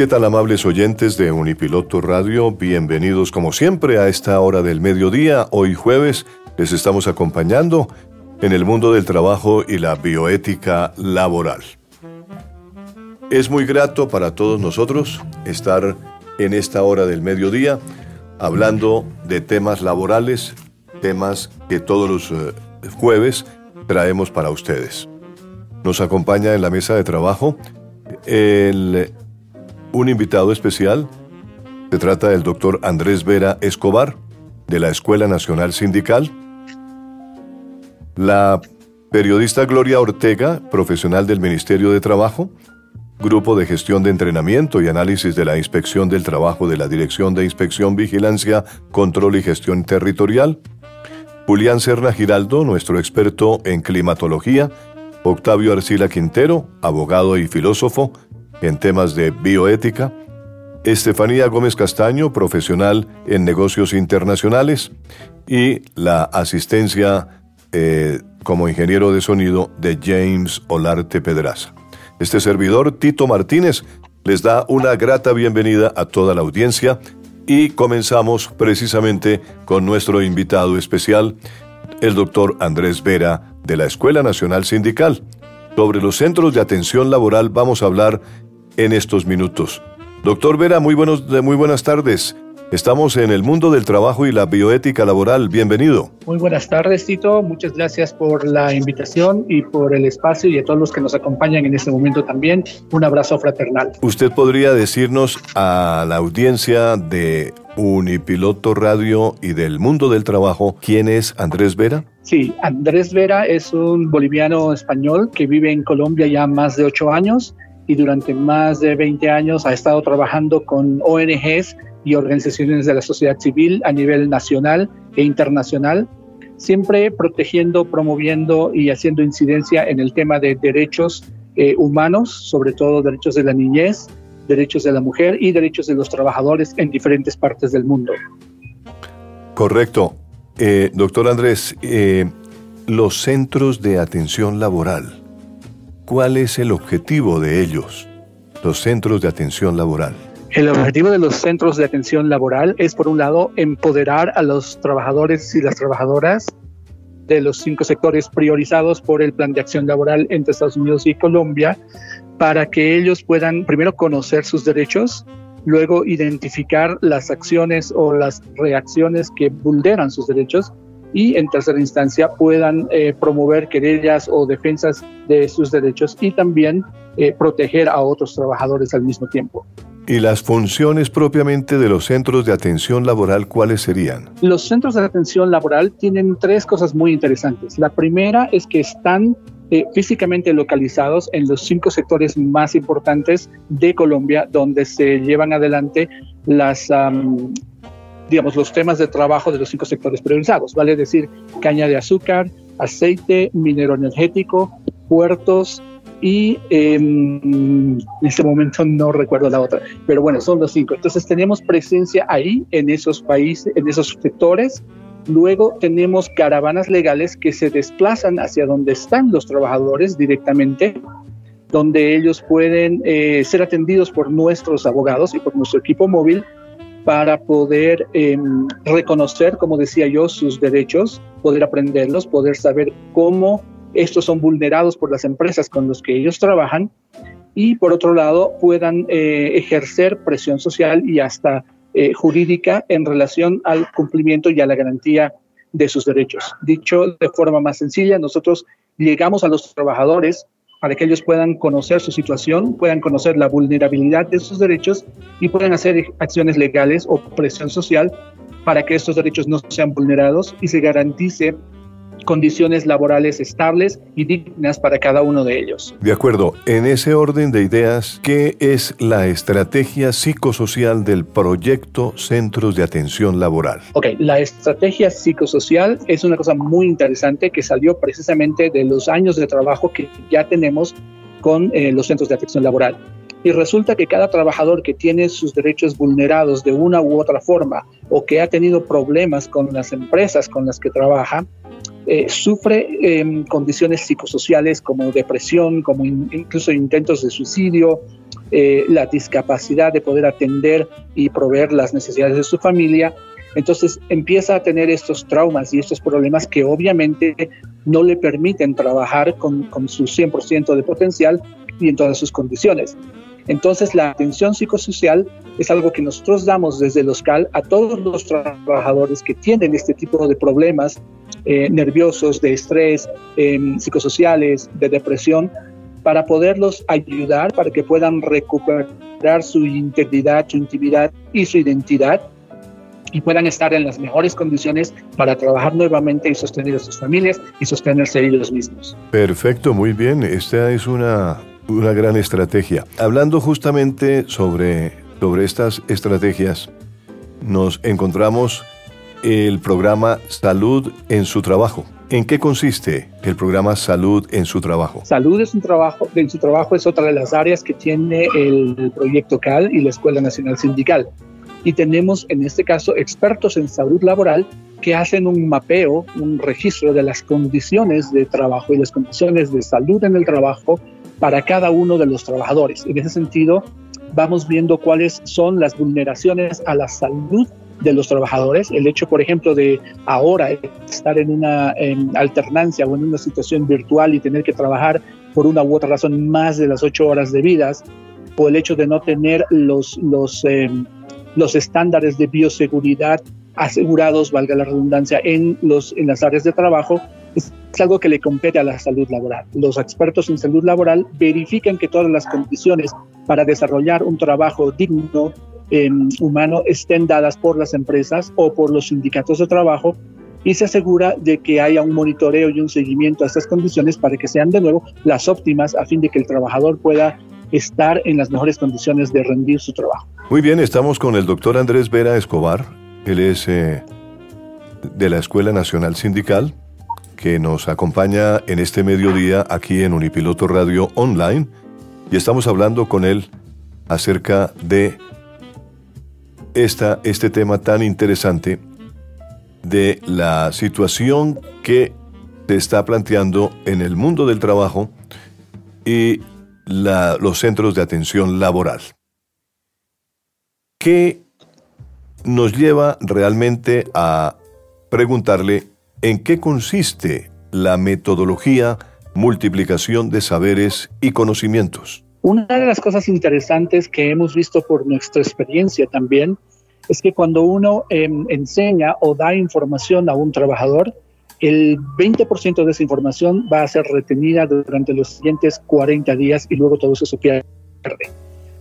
¿Qué tal amables oyentes de Unipiloto Radio? Bienvenidos como siempre a esta hora del mediodía. Hoy jueves les estamos acompañando en el mundo del trabajo y la bioética laboral. Es muy grato para todos nosotros estar en esta hora del mediodía hablando de temas laborales, temas que todos los eh, jueves traemos para ustedes. Nos acompaña en la mesa de trabajo el un invitado especial. Se trata del doctor Andrés Vera Escobar, de la Escuela Nacional Sindical. La periodista Gloria Ortega, profesional del Ministerio de Trabajo, Grupo de Gestión de Entrenamiento y Análisis de la Inspección del Trabajo de la Dirección de Inspección, Vigilancia, Control y Gestión Territorial. Julián Serna Giraldo, nuestro experto en climatología. Octavio Arcila Quintero, abogado y filósofo, en temas de bioética, Estefanía Gómez Castaño, profesional en negocios internacionales, y la asistencia eh, como ingeniero de sonido de James Olarte Pedraza. Este servidor, Tito Martínez, les da una grata bienvenida a toda la audiencia y comenzamos precisamente con nuestro invitado especial, el doctor Andrés Vera de la Escuela Nacional Sindical. Sobre los centros de atención laboral vamos a hablar en estos minutos. Doctor Vera, muy, buenos, muy buenas tardes. Estamos en el mundo del trabajo y la bioética laboral. Bienvenido. Muy buenas tardes, Tito. Muchas gracias por la invitación y por el espacio y a todos los que nos acompañan en este momento también. Un abrazo fraternal. ¿Usted podría decirnos a la audiencia de Unipiloto Radio y del mundo del trabajo quién es Andrés Vera? Sí, Andrés Vera es un boliviano español que vive en Colombia ya más de ocho años y durante más de 20 años ha estado trabajando con ONGs y organizaciones de la sociedad civil a nivel nacional e internacional, siempre protegiendo, promoviendo y haciendo incidencia en el tema de derechos eh, humanos, sobre todo derechos de la niñez, derechos de la mujer y derechos de los trabajadores en diferentes partes del mundo. Correcto. Eh, doctor Andrés, eh, los centros de atención laboral ¿Cuál es el objetivo de ellos, los centros de atención laboral? El objetivo de los centros de atención laboral es, por un lado, empoderar a los trabajadores y las trabajadoras de los cinco sectores priorizados por el Plan de Acción Laboral entre Estados Unidos y Colombia, para que ellos puedan primero conocer sus derechos, luego identificar las acciones o las reacciones que vulneran sus derechos y en tercera instancia puedan eh, promover querellas o defensas de sus derechos y también eh, proteger a otros trabajadores al mismo tiempo. ¿Y las funciones propiamente de los centros de atención laboral cuáles serían? Los centros de atención laboral tienen tres cosas muy interesantes. La primera es que están eh, físicamente localizados en los cinco sectores más importantes de Colombia, donde se llevan adelante las digamos, los temas de trabajo de los cinco sectores priorizados, vale decir, caña de azúcar, aceite, minero energético, puertos, y em, en este momento no recuerdo la otra, pero bueno, son los cinco. Entonces tenemos presencia ahí en esos países, en esos sectores. Luego tenemos caravanas legales que se desplazan hacia donde están los trabajadores directamente, donde ellos pueden eh, ser atendidos por nuestros abogados y por nuestro equipo móvil para poder em, reconocer, como decía yo, sus derechos, poder aprenderlos, poder saber cómo estos son vulnerados por las empresas con las que ellos trabajan y por otro lado puedan eh, ejercer presión social y hasta eh, jurídica en relación al cumplimiento y a la garantía de sus derechos. Dicho de forma más sencilla, nosotros llegamos a los trabajadores para que ellos puedan conocer su situación, puedan conocer la vulnerabilidad de sus derechos y puedan hacer acciones legales o presión social para que estos derechos no sean vulnerados y se garantice condiciones laborales estables y dignas para cada uno de ellos. De acuerdo, en ese orden de ideas, ¿qué es la estrategia psicosocial del proyecto Centros de Atención Laboral? Ok, la estrategia psicosocial es una cosa muy interesante que salió precisamente de los años de trabajo que ya tenemos con eh, los centros de atención laboral. Y resulta que cada trabajador que tiene sus derechos vulnerados de una u otra forma o que ha tenido problemas con las empresas con las que trabaja, eh, sufre em, condiciones psicosociales como depresión, como incluso intentos de suicidio, eh, la discapacidad de poder atender y proveer las necesidades de su familia. Entonces empieza a tener estos traumas y estos problemas que obviamente no le permiten trabajar con, con su 100% de potencial y en todas sus condiciones. Entonces la atención psicosocial es algo que nosotros damos desde el OSCAL a todos los trabajadores que tienen este tipo de problemas eh, nerviosos, de estrés, em, psicosociales, de depresión, para poderlos ayudar para que puedan recuperar su integridad, su intimidad y su identidad y puedan estar en las mejores condiciones para trabajar nuevamente y sostener a sus familias y sostenerse ellos mismos. Perfecto, muy bien. Esta es una, una gran estrategia. Hablando justamente sobre, sobre estas estrategias, nos encontramos el programa Salud en su trabajo. ¿En qué consiste el programa Salud en su trabajo? Salud es un trabajo, en su trabajo es otra de las áreas que tiene el proyecto CAL y la Escuela Nacional Sindical. Y tenemos en este caso expertos en salud laboral que hacen un mapeo, un registro de las condiciones de trabajo y las condiciones de salud en el trabajo para cada uno de los trabajadores. En ese sentido, vamos viendo cuáles son las vulneraciones a la salud de los trabajadores. El hecho, por ejemplo, de ahora estar en una alternancia o en una situación virtual y tener que trabajar por una u otra razón más de las ocho horas de vidas, o el hecho de no tener los, los, em, los estándares de bioseguridad asegurados, valga la redundancia, en, los, en las áreas de trabajo, es, algo que le compete a la salud laboral. Los expertos en salud laboral verifican que todas las condiciones para desarrollar un trabajo digno, humano estén dadas por las empresas o por los sindicatos de trabajo y se asegura de que haya un monitoreo y un seguimiento a estas condiciones para que sean de nuevo las óptimas a fin de que el trabajador pueda estar en las mejores condiciones de rendir su trabajo. Muy bien, estamos con el doctor Andrés Vera Escobar. Él es eh, de la Escuela Nacional Sindical que nos acompaña en este mediodía aquí en Unipiloto Radio Online y estamos hablando con él acerca de esta, este tema tan interesante de la situación que se está planteando en el mundo del trabajo y los centros de atención laboral. ¿Qué nos lleva realmente a preguntarle en qué consiste la metodología multiplicación de saberes y conocimientos? Una de las cosas interesantes que hemos visto por nuestra experiencia también es que cuando uno em, enseña o da información a un trabajador, el 20% de esa información va a ser retenida durante los siguientes 40 días y luego todo eso se pierde.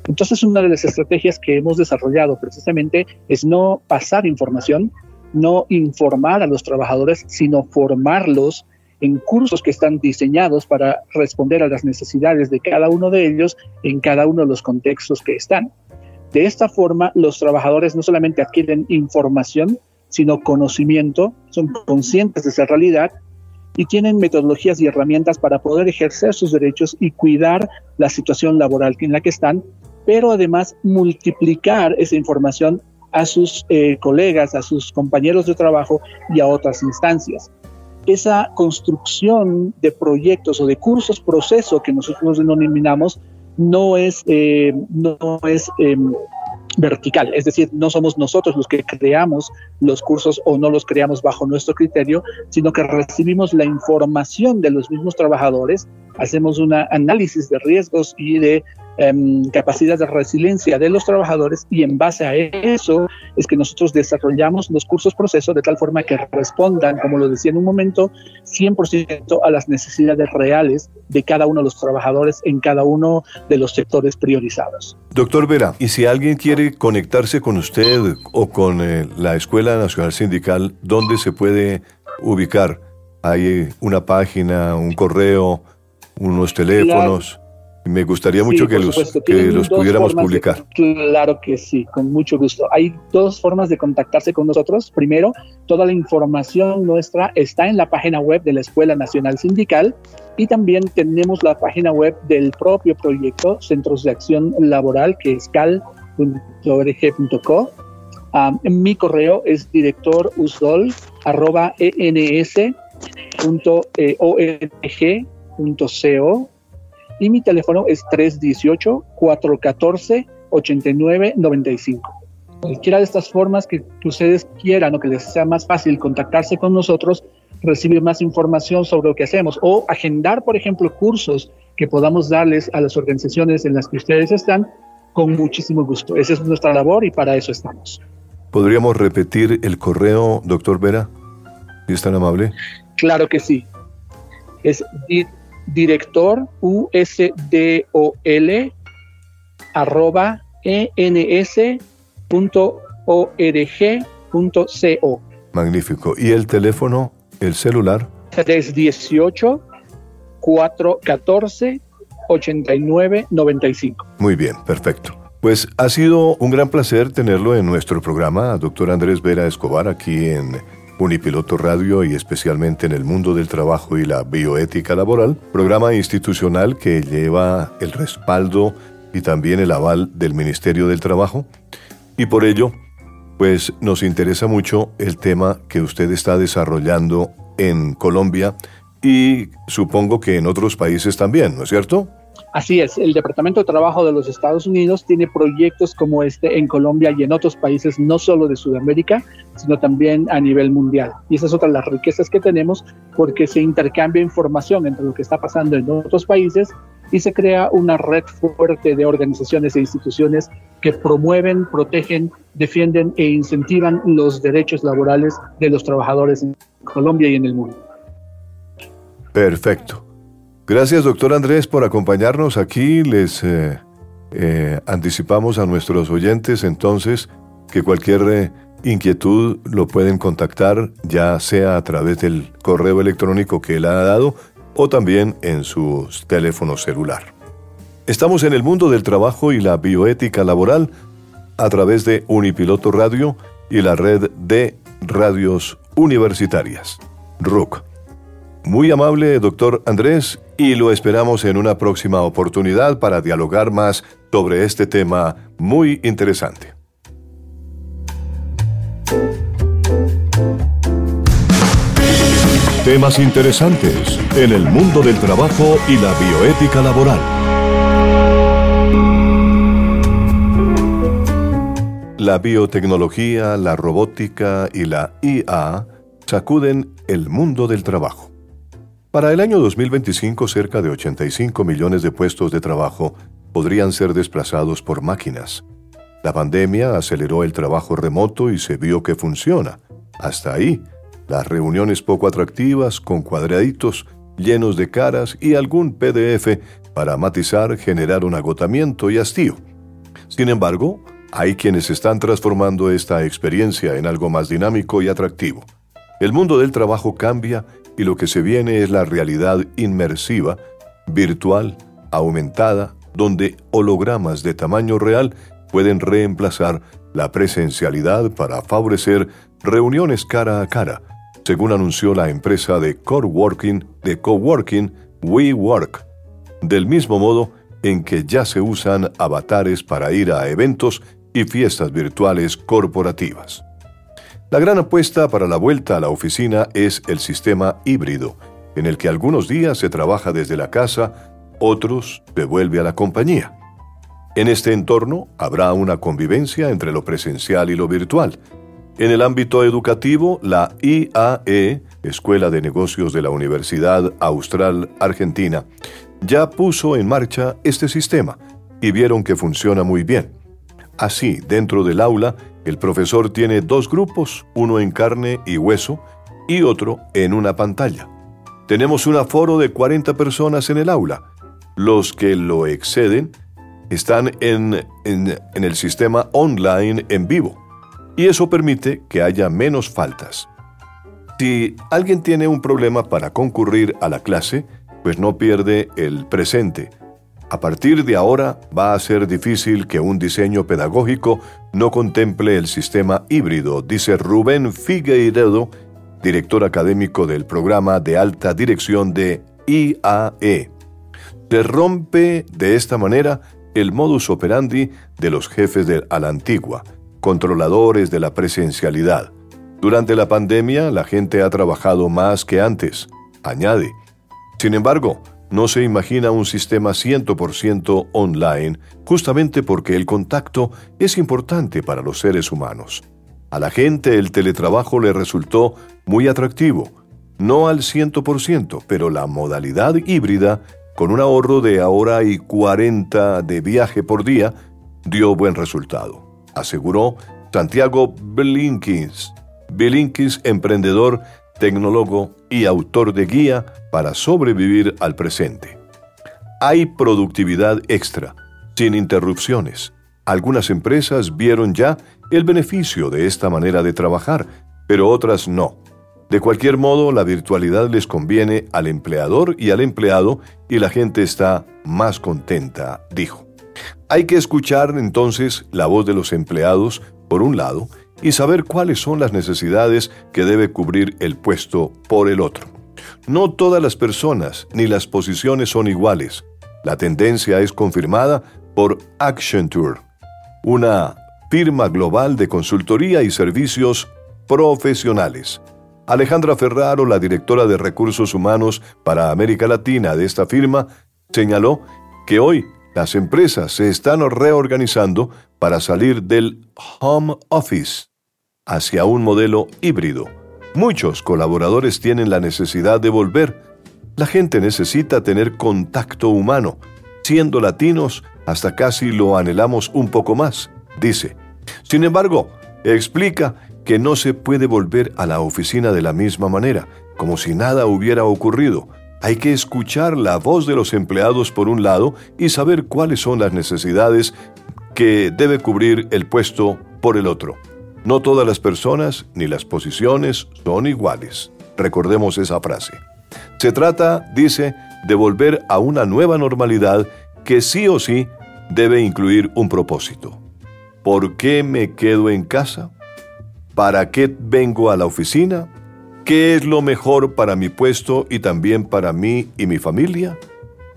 Entonces, una de las estrategias que hemos desarrollado precisamente es no pasar información, no informar a los trabajadores, sino formarlos en cursos que están diseñados para responder a las necesidades de cada uno de ellos en cada uno de los contextos que están. De esta forma, los trabajadores no solamente adquieren información, sino conocimiento, son conscientes de esa realidad y tienen metodologías y herramientas para poder ejercer sus derechos y cuidar la situación laboral en la que están, pero además multiplicar esa información a sus eh, colegas, a sus compañeros de trabajo y a otras instancias. Esa construcción de proyectos o de cursos proceso que nosotros denominamos no es, eh, no es em, vertical, es decir, no somos nosotros los que creamos los cursos o no los creamos bajo nuestro criterio, sino que recibimos la información de los mismos trabajadores, hacemos un análisis de riesgos y de capacidad de resiliencia de los trabajadores y en base a eso es que nosotros desarrollamos los cursos proceso de tal forma que respondan, como lo decía en un momento, 100% a las necesidades reales de cada uno de los trabajadores en cada uno de los sectores priorizados. Doctor Vera, y si alguien quiere conectarse con usted o con eh, la Escuela Nacional Sindical, ¿dónde se puede ubicar? ¿Hay una página, un correo, unos teléfonos? Me gustaría mucho que, los, que los pudiéramos publicar. claro que sí, con mucho gusto. Hay dos formas de contactarse con nosotros. Primero, toda la información nuestra está en la página web de la Escuela Nacional Sindical y también tenemos la página web del propio proyecto Centros de Acción Laboral, que es cal.org.co. mi correo es directorusdol.org.co y mi teléfono es 318-414-8995. Cualquiera de estas formas que, ustedes quieran o que les sea más fácil contactarse con nosotros, recibir más información sobre lo que hacemos o agendar, por ejemplo, cursos que podamos darles a las organizaciones en las que ustedes están, con muchísimo gusto. Esa es nuestra labor y para eso estamos. ¿Podríamos repetir el correo, doctor Vera? Si es tan amable. Claro que sí. Es director USDOL arroba ens.org.co. Magnífico. ¿Y el teléfono, el celular? 318 414 8995. Muy bien, perfecto. Pues ha sido un gran placer tenerlo en nuestro programa, doctor Andrés Vera Escobar, aquí en Unipiloto Radio y especialmente en el mundo del trabajo y la bioética laboral, programa institucional que lleva el respaldo y también el aval del Ministerio del Trabajo. Y por ello, pues nos interesa mucho el tema que usted está desarrollando en Colombia y supongo que en otros países también, ¿no es cierto? Así es, el Departamento de Trabajo de los Estados Unidos tiene proyectos como este en Colombia y en otros países, no solo de Sudamérica, sino también a nivel mundial. Y esa es otra de las riquezas que tenemos porque se intercambia información entre lo que está pasando en otros países y se crea una red fuerte de organizaciones e instituciones que promueven, protegen, defienden e incentivan los derechos laborales de los trabajadores en Colombia y en el mundo. Perfecto. Gracias, doctor Andrés, por acompañarnos aquí. Les eh, eh, anticipamos a nuestros oyentes entonces que cualquier eh, inquietud lo pueden contactar, ya sea a través del correo electrónico que él ha dado o también en su teléfono celular. Estamos en el mundo del trabajo y la bioética laboral a través de Unipiloto Radio y la red de radios universitarias, RUC. Muy amable, doctor Andrés, y lo esperamos en una próxima oportunidad para dialogar más sobre este tema muy interesante. Temas interesantes en el mundo del trabajo y la bioética laboral. La biotecnología, la robótica y la IA sacuden el mundo del trabajo. Para el año 2025, cerca de 85 millones de puestos de trabajo podrían ser desplazados por máquinas. La pandemia aceleró el trabajo remoto y se vio que funciona. Hasta ahí, las reuniones poco atractivas con cuadraditos llenos de caras y algún PDF para matizar generaron agotamiento y hastío. Sin embargo, hay quienes están transformando esta experiencia en algo más dinámico y atractivo. El mundo del trabajo cambia y lo que se viene es la realidad inmersiva, virtual, aumentada, donde hologramas de tamaño real pueden reemplazar la presencialidad para favorecer reuniones cara a cara, según anunció la empresa de coworking, de coworking WeWork, del mismo modo en que ya se usan avatares para ir a eventos y fiestas virtuales corporativas. La gran apuesta para la vuelta a la oficina es el sistema híbrido, en el que algunos días se trabaja desde la casa, otros se vuelve a la compañía. En este entorno habrá una convivencia entre lo presencial y lo virtual. En el ámbito educativo, la IAE, Escuela de Negocios de la Universidad Austral Argentina, ya puso en marcha este sistema y vieron que funciona muy bien. Así, dentro del aula, el profesor tiene dos grupos, uno en carne y hueso y otro en una pantalla. Tenemos un aforo de 40 personas en el aula. Los que lo exceden están en, en, el sistema online en vivo y eso permite que haya menos faltas. Si alguien tiene un problema para concurrir a la clase, pues no pierde el presente. A partir de ahora va a ser difícil que un diseño pedagógico no contemple el sistema híbrido, dice Rubén Figueiredo, director académico del programa de alta dirección de IAE. Se rompe de esta manera el modus operandi de los jefes de a la antigua, controladores de la presencialidad. Durante la pandemia la gente ha trabajado más que antes, añade. Sin embargo, no se imagina un sistema 100% online justamente porque el contacto es importante para los seres humanos. A la gente el teletrabajo le resultó muy atractivo, no al 100%, pero la modalidad híbrida con un ahorro de hora y 40 de viaje por día, dio buen resultado, aseguró Santiago Belinkins. Belinkins, emprendedor, tecnólogo y autor de guía para sobrevivir al presente. Hay productividad extra, sin interrupciones. Algunas empresas vieron ya el beneficio de esta manera de trabajar, pero otras no. De cualquier modo, la virtualidad les conviene al empleador y al empleado y la gente está más contenta, dijo. Hay que escuchar entonces la voz de los empleados, por un lado, y saber cuáles son las necesidades que debe cubrir el puesto por el otro. No todas las personas ni las posiciones son iguales. La tendencia es confirmada por Accenture, una firma global de consultoría y servicios profesionales. Alejandra Ferraro, la directora de recursos humanos para América Latina de esta firma, señaló que hoy las empresas se están reorganizando para salir del home office hacia un modelo híbrido. Muchos colaboradores tienen la necesidad de volver. La gente necesita tener contacto humano. Siendo latinos, hasta casi lo anhelamos un poco más, dice. Sin embargo, explica que no se puede volver a la oficina de la misma manera, como si nada hubiera ocurrido. Hay que escuchar la voz de los empleados por un lado y saber cuáles son las necesidades que debe cubrir el puesto por el otro. No todas las personas ni las posiciones son iguales. Recordemos esa frase. Se trata, dice, de volver a una nueva normalidad que sí o sí debe incluir un propósito. ¿Por qué me quedo en casa? ¿Para qué vengo a la oficina? ¿Qué es lo mejor para mi puesto y también para mí y mi familia?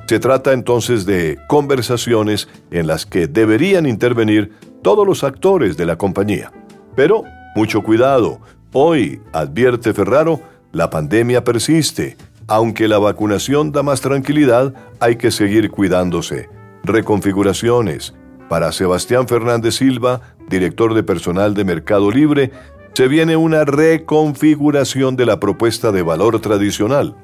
Se trata entonces de conversaciones en las que deberían intervenir todos los actores de la compañía. Pero, mucho cuidado, hoy, advierte Ferraro, la pandemia persiste. Aunque la vacunación da más tranquilidad, hay que seguir cuidándose. Reconfiguraciones. Para Sebastián Fernández Silva, director de personal de Mercado Libre, se viene una reconfiguración de la propuesta de valor tradicional.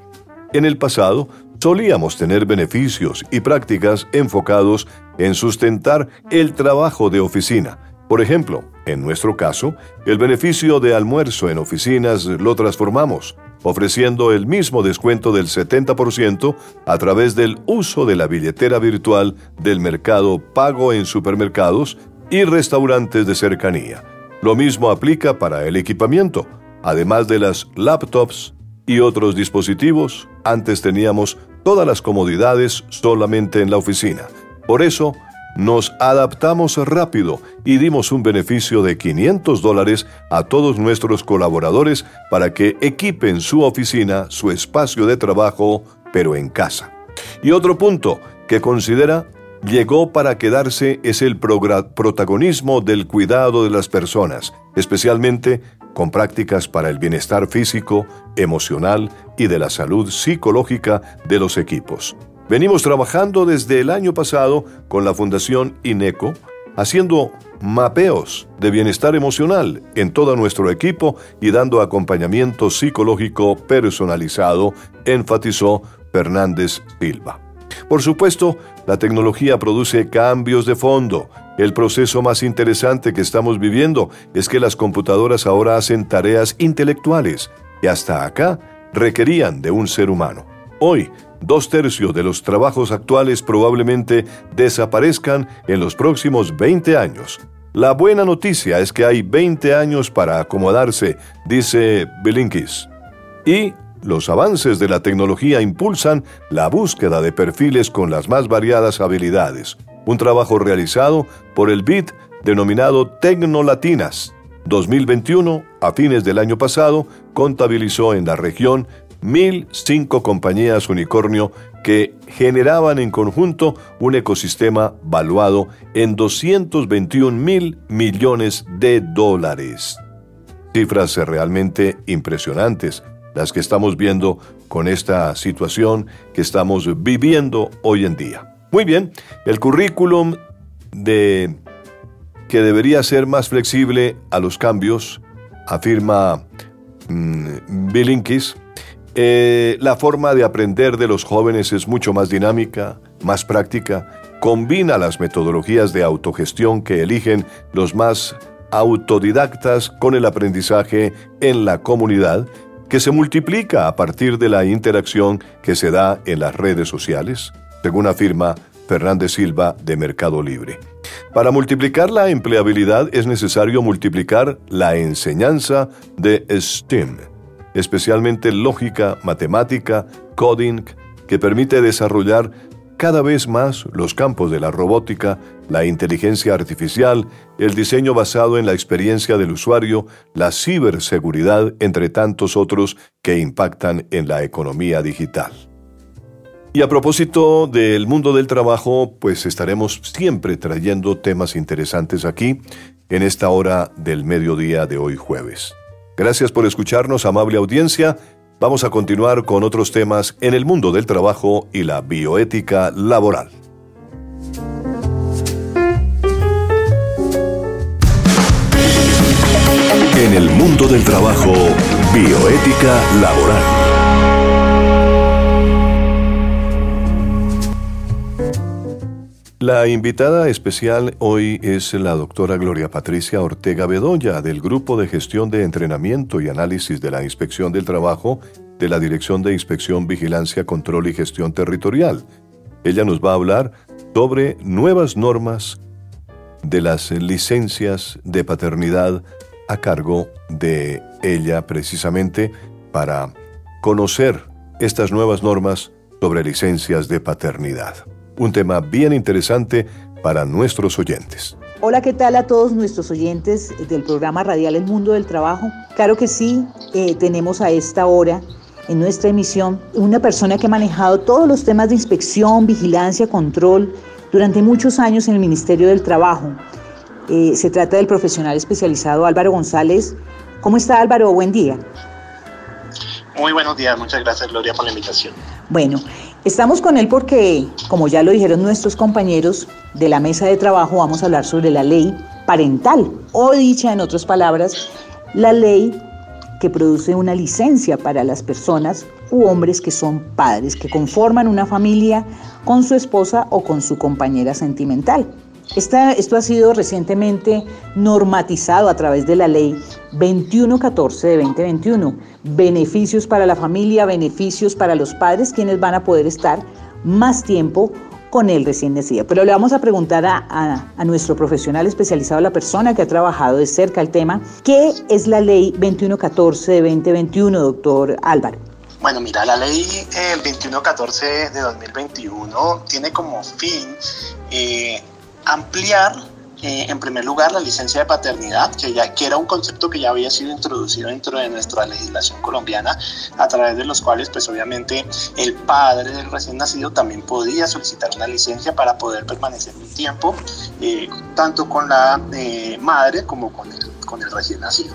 En el pasado, solíamos tener beneficios y prácticas enfocados en sustentar el trabajo de oficina. Por ejemplo, en nuestro caso, el beneficio de almuerzo en oficinas lo transformamos, ofreciendo el mismo descuento del 70% a través del uso de la billetera virtual del mercado pago en supermercados y restaurantes de cercanía. Lo mismo aplica para el equipamiento. Además de las laptops y otros dispositivos, antes teníamos todas las comodidades solamente en la oficina. Por eso, nos adaptamos rápido y dimos un beneficio de 500 dólares a todos nuestros colaboradores para que equipen su oficina, su espacio de trabajo, pero en casa. Y otro punto que considera llegó para quedarse es el protagonismo del cuidado de las personas, especialmente con prácticas para el bienestar físico, emocional y de la salud psicológica de los equipos. Venimos trabajando desde el año pasado con la Fundación INECO, haciendo mapeos de bienestar emocional en todo nuestro equipo y dando acompañamiento psicológico personalizado, enfatizó Fernández Silva. Por supuesto, la tecnología produce cambios de fondo. El proceso más interesante que estamos viviendo es que las computadoras ahora hacen tareas intelectuales y hasta acá requerían de un ser humano. Hoy, dos tercios de los trabajos actuales probablemente desaparezcan en los próximos 20 años. La buena noticia es que hay 20 años para acomodarse, dice Bilinkis. Y los avances de la tecnología impulsan la búsqueda de perfiles con las más variadas habilidades. Un trabajo realizado por el BID denominado Tecnolatinas 2021, a fines del año pasado, contabilizó en la región 1.005 compañías unicornio que generaban en conjunto un ecosistema valuado en 221 mil millones de dólares. Cifras realmente impresionantes las que estamos viendo con esta situación que estamos viviendo hoy en día. Muy bien, el currículum de que debería ser más flexible a los cambios, afirma mm, Bilinkis, eh, la forma de aprender de los jóvenes es mucho más dinámica, más práctica, combina las metodologías de autogestión que eligen los más autodidactas con el aprendizaje en la comunidad, que se multiplica a partir de la interacción que se da en las redes sociales, según afirma Fernández Silva de Mercado Libre. Para multiplicar la empleabilidad es necesario multiplicar la enseñanza de STEM especialmente lógica, matemática, coding, que permite desarrollar cada vez más los campos de la robótica, la inteligencia artificial, el diseño basado en la experiencia del usuario, la ciberseguridad, entre tantos otros que impactan en la economía digital. Y a propósito del mundo del trabajo, pues estaremos siempre trayendo temas interesantes aquí en esta hora del mediodía de hoy jueves. Gracias por escucharnos, amable audiencia. Vamos a continuar con otros temas en el mundo del trabajo y la bioética laboral. En el mundo del trabajo, bioética laboral. La invitada especial hoy es la doctora Gloria Patricia Ortega Bedoya del Grupo de Gestión de Entrenamiento y Análisis de la Inspección del Trabajo de la Dirección de Inspección, Vigilancia, Control y Gestión Territorial. Ella nos va a hablar sobre nuevas normas de las licencias de paternidad a cargo de ella precisamente para conocer estas nuevas normas sobre licencias de paternidad un tema bien interesante para nuestros oyentes. Hola, ¿qué tal a todos nuestros oyentes del programa radial El Mundo del Trabajo? Claro que sí, eh, tenemos a esta hora en nuestra emisión una persona que ha manejado todos los temas de inspección, vigilancia, control durante muchos años en el Ministerio del Trabajo. Eh, se trata del profesional especializado Álvaro González. ¿Cómo está Álvaro? Buen día. Muy buenos días, muchas gracias Gloria por la invitación. Bueno, estamos con él porque, como ya lo dijeron nuestros compañeros de la mesa de trabajo, vamos a hablar sobre la ley parental, o dicha en otras palabras, la ley que produce una licencia para las personas u hombres que son padres, que conforman una familia con su esposa o con su compañera sentimental esto ha sido recientemente normatizado a través de la ley 2114 de 2021. Beneficios para la familia, beneficios para los padres, quienes van a poder estar más tiempo con el recién nacido. Pero le vamos a preguntar a, nuestro profesional especializado, la persona que ha trabajado de cerca el tema, ¿qué es la ley 2114 de 2021, doctor Álvaro? Bueno, mira, la ley 2114 de 2021 tiene como fin eh, ampliar eh, en primer lugar, la licencia de paternidad, que, ya, que era un concepto que ya había sido introducido dentro de nuestra legislación colombiana, a través de los cuales, pues obviamente, el padre del recién nacido también podía solicitar una licencia para poder permanecer un tiempo, eh, tanto con la eh, madre como con el, con el recién nacido.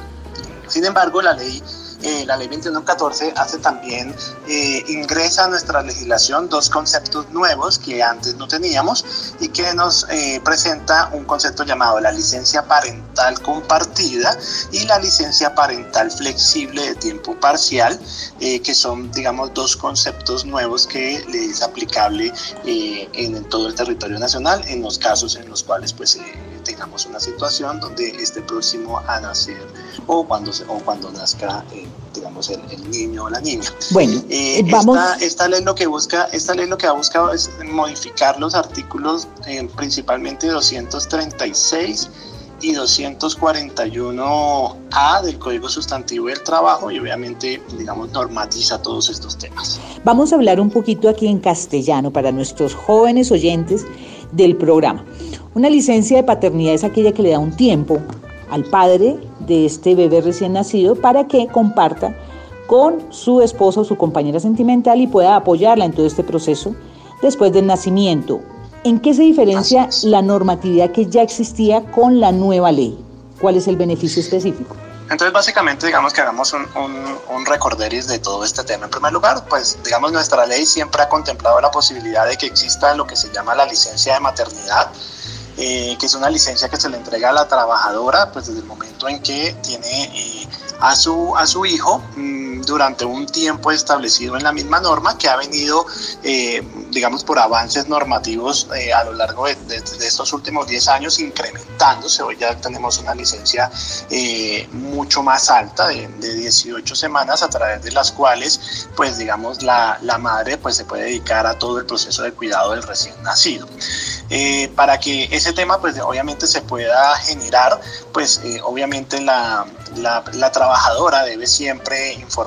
Sin embargo, la ley eh, la ley 2114 hace también, eh, ingresa a nuestra legislación dos conceptos nuevos que antes no teníamos y que nos eh, presenta un concepto llamado la licencia parental compartida y la licencia parental flexible de tiempo parcial, que son, digamos, dos conceptos nuevos que le es aplicable en todo el territorio nacional en los casos en los cuales, pues, tengamos una situación donde esté próximo a nacer o cuando, o cuando nazca, eh, digamos, el, niño o la niña. Bueno, eh, eh, vamos. Esta, ley lo que busca, esta ley lo que ha buscado es modificar los artículos principalmente 236 y 241A del Código Sustantivo del Trabajo y obviamente, digamos, normatiza todos estos temas. Vamos a hablar un poquito aquí en castellano para nuestros jóvenes oyentes del programa. Una licencia de paternidad es aquella que le da un tiempo al padre de este bebé recién nacido para que comparta con su esposa o su compañera sentimental y pueda apoyarla en todo este proceso después del nacimiento. ¿En qué se diferencia la normatividad que ya existía con la nueva ley? ¿Cuál es el beneficio específico? Entonces, básicamente, digamos que hagamos un, un, recorderis de todo este tema. En primer lugar, pues, digamos, nuestra ley siempre ha contemplado la posibilidad de que exista lo que se llama la licencia de maternidad, eh, que es una licencia que se le entrega a la trabajadora pues desde el momento en que tiene eh, a, su, a su hijo mm, durante un tiempo establecido en la misma norma que ha venido, eh, digamos, por avances normativos a lo largo de, estos últimos 10 años incrementándose. Hoy ya tenemos una licencia mucho más alta de, de, 18 semanas a través de las cuales, pues, digamos, la, la madre pues, se puede dedicar a todo el proceso de cuidado del recién nacido. Eh, para que ese tema pues obviamente se pueda generar, pues eh, obviamente la, la, trabajadora debe siempre informar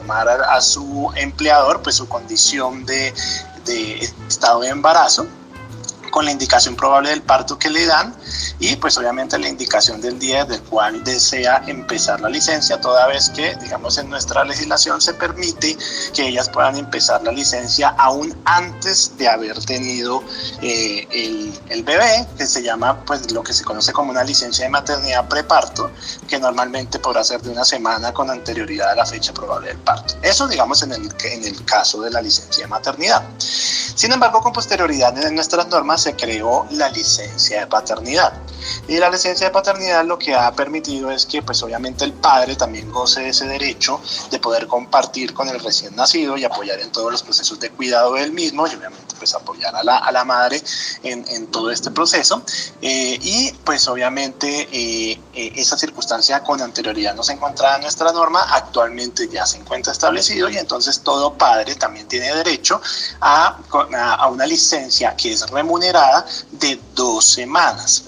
a, su empleador pues su condición de, de estado de embarazo con la indicación probable del parto que le dan y pues obviamente la indicación del día desde el cual desea empezar la licencia, toda vez que digamos en nuestra legislación se permite que ellas puedan empezar la licencia aún antes de haber tenido eh, el, el, bebé, que se llama pues lo que se conoce como una licencia de maternidad preparto, que normalmente podrá ser de una semana con anterioridad a la fecha probable del parto. Eso digamos en el, en el caso de la licencia de maternidad. Sin embargo, con posterioridad en nuestras normas se creó la licencia de paternidad. Y la licencia de paternidad lo que ha permitido es que pues obviamente el padre también goce de ese derecho de poder compartir con el recién nacido y apoyar en todos los procesos de cuidado del mismo y obviamente pues apoyar a la, a la madre en, en, todo este proceso. Eh, y pues obviamente eh, eh, esa circunstancia con anterioridad no se encontraba en nuestra norma, actualmente ya se encuentra establecido y entonces todo padre también tiene derecho a, a, una licencia que es remunerada de dos semanas.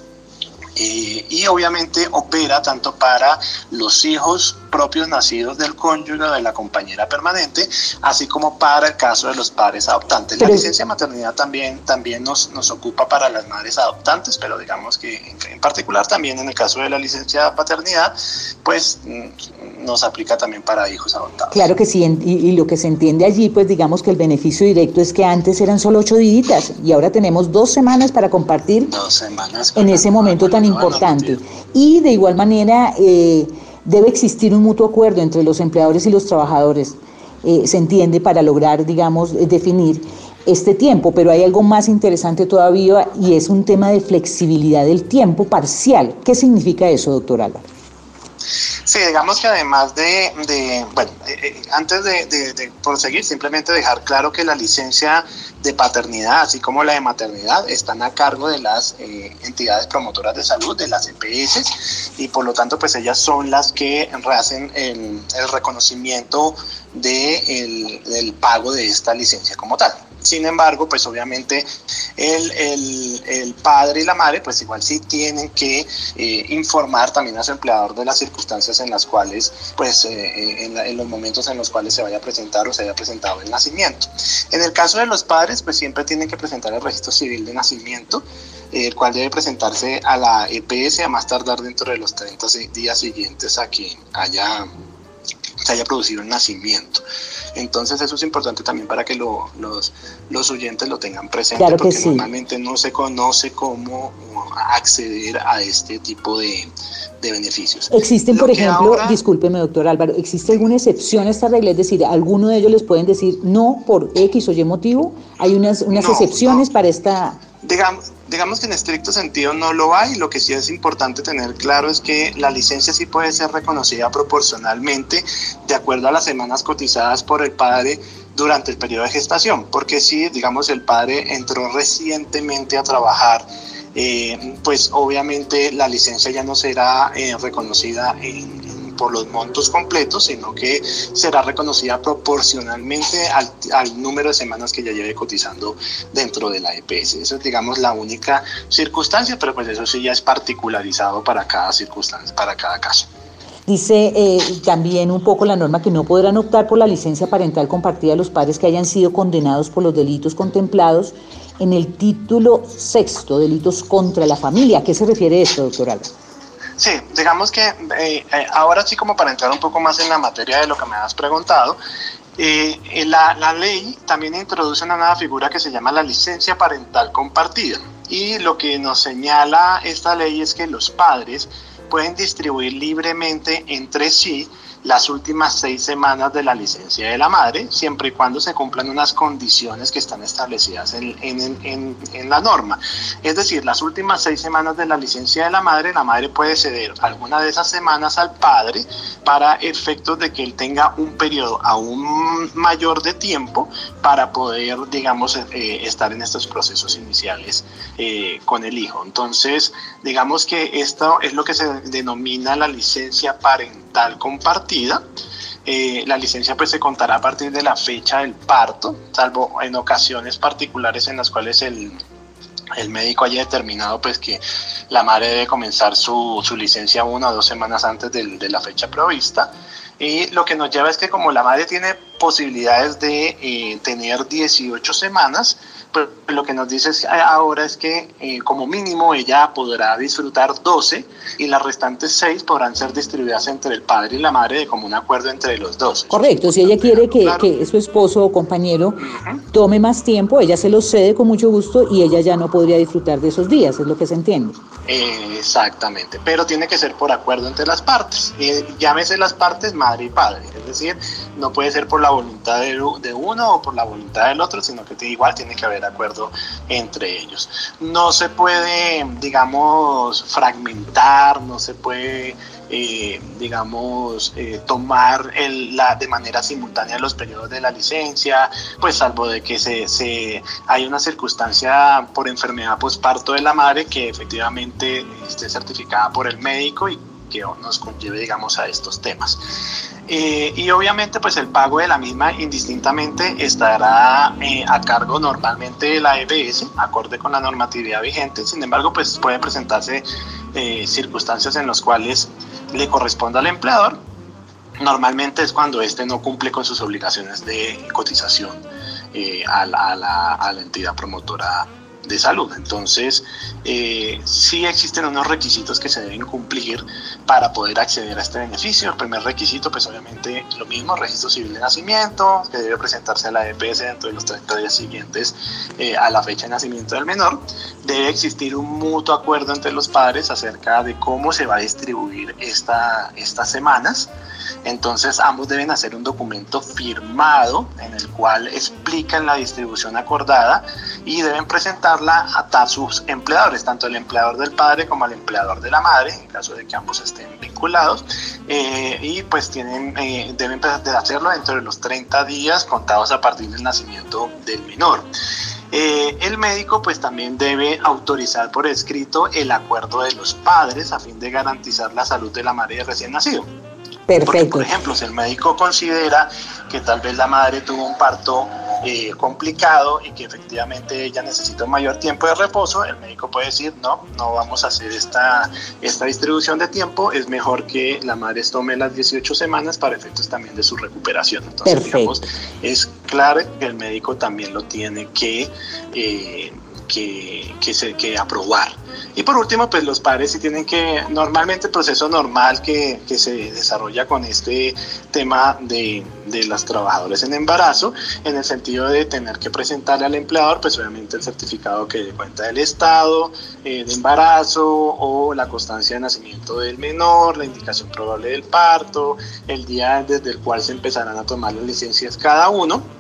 Eh, y obviamente opera tanto para los hijos propios nacidos del cónyuge de la compañera permanente, así como para el caso de los padres adoptantes. la licencia de maternidad también, también nos, nos ocupa para las madres adoptantes, pero digamos que en, particular también en el caso de la licencia de paternidad, pues mm, nos aplica también para hijos adoptados. Claro que sí, y, lo que se entiende allí, pues digamos que el beneficio directo es que antes eran solo ocho días y ahora tenemos dos semanas para compartir dos semanas en ese momento tan importante. Y de igual manera... Eh, Debe existir un mutuo acuerdo entre los empleadores y los trabajadores, eh, se entiende, para lograr, digamos, eh, definir este tiempo, pero hay algo más interesante todavía y es un tema de flexibilidad del tiempo parcial. ¿Qué significa eso, doctor Álvaro? Sí, digamos que además de, bueno, eh, antes de, de, proseguir, simplemente dejar claro que la licencia de paternidad, así como la de maternidad, están a cargo de las eh, entidades promotoras de salud, de las EPS, y por lo tanto, pues ellas son las que hacen el, el reconocimiento de del pago de esta licencia como tal. Sin embargo, pues obviamente el, el, el, padre y la madre, pues igual sí tienen que eh, informar también a su empleador de las circunstancias en las cuales, pues eh, en, en, los momentos en los cuales se vaya a presentar o se haya presentado el nacimiento. En el caso de los padres, pues siempre tienen que presentar el registro civil de nacimiento el cual debe presentarse a la EPS a más tardar dentro de los 30 días siguientes a que haya se haya producido el nacimiento. Entonces eso es importante también para que los, los oyentes lo tengan presente, porque normalmente no se conoce cómo acceder a este tipo de, beneficios. Existen, por ejemplo, discúlpeme doctor Álvaro, ¿existe alguna excepción a esta regla? Es decir, ¿alguno de ellos les pueden decir no por X o Y motivo? ¿Hay unas, unas excepciones para esta Digamos, digamos que en estricto sentido no lo hay. Lo que sí es importante tener claro es que la licencia sí puede ser reconocida proporcionalmente de acuerdo a las semanas cotizadas por el padre durante el periodo de gestación. Porque si, digamos, el padre entró recientemente a trabajar, eh, pues obviamente la licencia ya no será eh, reconocida en, por los montos completos, sino que será reconocida proporcionalmente al, número de semanas que ya lleve cotizando dentro de la EPS. Esa es, digamos, la única circunstancia, pero pues eso sí ya es particularizado para cada circunstancia, para cada caso. Dice eh, también un poco la norma que no podrán optar por la licencia parental compartida los padres que hayan sido condenados por los delitos contemplados en el título sexto, delitos contra la familia. ¿A qué se refiere esto, doctora? Sí, digamos que eh, eh, ahora sí como para entrar un poco más en la materia de lo que me has preguntado, eh, la, la, ley también introduce una nueva figura que se llama la licencia parental compartida. Y lo que nos señala esta ley es que los padres pueden distribuir libremente entre sí las últimas seis semanas de la licencia de la madre, siempre y cuando se cumplan unas condiciones que están establecidas en, en, en, la norma. Es decir, las últimas seis semanas de la licencia de la madre, la madre puede ceder alguna de esas semanas al padre para efectos de que él tenga un periodo aún mayor de tiempo para poder, digamos, eh, estar en estos procesos iniciales eh, con el hijo. Entonces, digamos que esto es lo que se denomina la licencia parental compartida. Eh, la licencia pues se contará a partir de la fecha del parto, salvo en ocasiones particulares en las cuales el, el médico haya determinado pues que la madre debe comenzar su, su licencia una o dos semanas antes de, de la fecha provista. Y lo que nos lleva es que como la madre tiene posibilidades de eh, tener 18 semanas, pues lo que nos dice ahora es que eh, como mínimo ella podrá disfrutar 12 y las restantes 6 podrán ser distribuidas entre el padre y la madre de común acuerdo entre los dos. Correcto, si ella quiere que, que su esposo o compañero tome más tiempo, ella se lo cede con mucho gusto y ella ya no podría disfrutar de esos días, es lo que se entiende. exactamente, pero tiene que ser por acuerdo entre las partes. Eh, llámese las partes madre y padre, decir, no puede ser por la voluntad de, uno o por la voluntad del otro, sino que igual tiene que haber acuerdo entre ellos. No se puede, digamos, fragmentar, no se puede, eh, digamos, eh, tomar la, de manera simultánea los periodos de la licencia, pues salvo de que se, se hay una circunstancia por enfermedad posparto de la madre que efectivamente esté certificada por el médico y que nos conlleve, digamos, a estos temas. Eh, y obviamente pues el pago de la misma indistintamente estará eh, a cargo normalmente de la EBS, acorde con la normatividad vigente, sin embargo pues pueden presentarse eh, circunstancias en las cuales le corresponde al empleador, normalmente es cuando éste no cumple con sus obligaciones de cotización a la entidad promotora de salud. Entonces, eh, sí existen unos requisitos que se deben cumplir para poder acceder a este beneficio. El primer requisito, pues obviamente lo mismo, registro civil de nacimiento, que debe presentarse a la EPS dentro de los 30 días siguientes eh, a la fecha de nacimiento del menor. Debe existir un mutuo acuerdo entre los padres acerca de cómo se va a distribuir esta, estas semanas. Entonces ambos deben hacer un documento firmado en el cual explican la distribución acordada y deben presentarla a sus empleadores, tanto el empleador del padre como el empleador de la madre, en caso de que ambos estén vinculados, eh, y pues tienen, eh, deben hacerlo dentro de los 30 días contados a partir del nacimiento del menor. Eh, el médico pues también debe autorizar por escrito el acuerdo de los padres a fin de garantizar la salud de la madre recién nacido. Perfecto. por ejemplo, si el médico considera que tal vez la madre tuvo un parto eh, complicado y que efectivamente ella necesita un mayor tiempo de reposo, el médico puede decir, no, no vamos a hacer esta, esta distribución de tiempo, es mejor que la madre tome las 18 semanas para efectos también de su recuperación. Entonces, digamos, es claro que el médico también lo tiene que... Eh, que, que, se, que aprobar. Y por último, pues los padres sí tienen que, normalmente el proceso normal que, que se desarrolla con este tema de, de los trabajadores en embarazo, en el sentido de tener que presentarle al empleador, pues obviamente el certificado que cuenta del estado eh, de embarazo o la constancia de nacimiento del menor, la indicación probable del parto, el día desde el cual se empezarán a tomar las licencias cada uno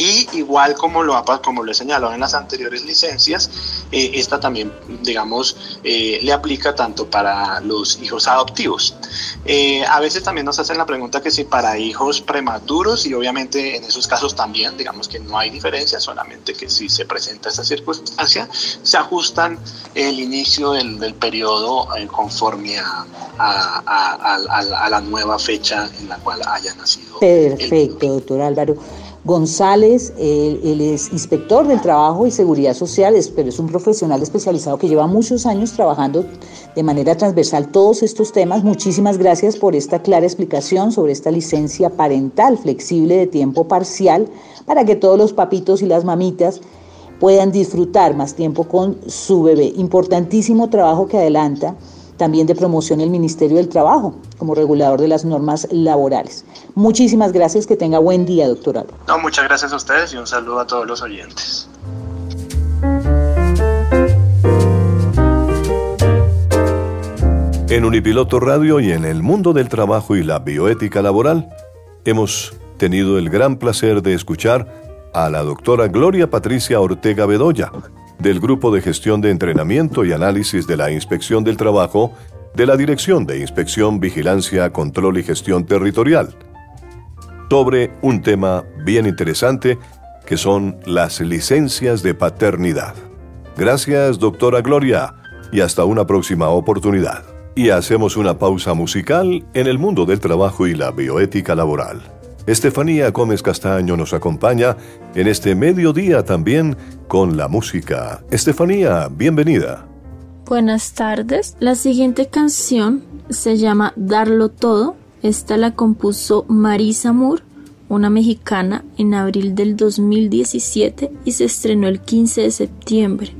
y igual como lo, como lo he señalado en las anteriores licencias, eh, esta también, digamos, eh, le aplica tanto para los hijos adoptivos. Eh, a veces también nos hacen la pregunta que si para hijos prematuros, y obviamente en esos casos también, digamos que no hay diferencia, solamente que si se presenta esa circunstancia, se ajustan el inicio del, del periodo conforme a, a, la nueva fecha en la cual haya nacido. Perfecto, doctor Álvaro. González, él, es inspector del trabajo y seguridad social, pero es un profesional especializado que lleva muchos años trabajando de manera transversal todos estos temas. Muchísimas gracias por esta clara explicación sobre esta licencia parental flexible de tiempo parcial para que todos los papitos y las mamitas puedan disfrutar más tiempo con su bebé. Importantísimo trabajo que adelanta también de promoción el Ministerio del Trabajo como regulador de las normas laborales. Muchísimas gracias, que tenga buen día, doctora. No, muchas gracias a ustedes y un saludo a todos los oyentes. En Unipiloto Radio y en el mundo del trabajo y la bioética laboral, hemos tenido el gran placer de escuchar a la doctora Gloria Patricia Ortega Bedoya, del Grupo de Gestión de Entrenamiento y Análisis de la Inspección del Trabajo de la Dirección de Inspección, Vigilancia, Control y Gestión Territorial, sobre un tema bien interesante que son las licencias de paternidad. Gracias, doctora Gloria, y hasta una próxima oportunidad. Y hacemos una pausa musical en el mundo del trabajo y la bioética laboral. Estefanía Gómez Castaño nos acompaña en este mediodía también con la música. Estefanía, bienvenida. Buenas tardes. La siguiente canción se llama Darlo Todo. Esta la compuso Marisa Moore, una mexicana, en abril del 2017 y se estrenó el 15 de septiembre,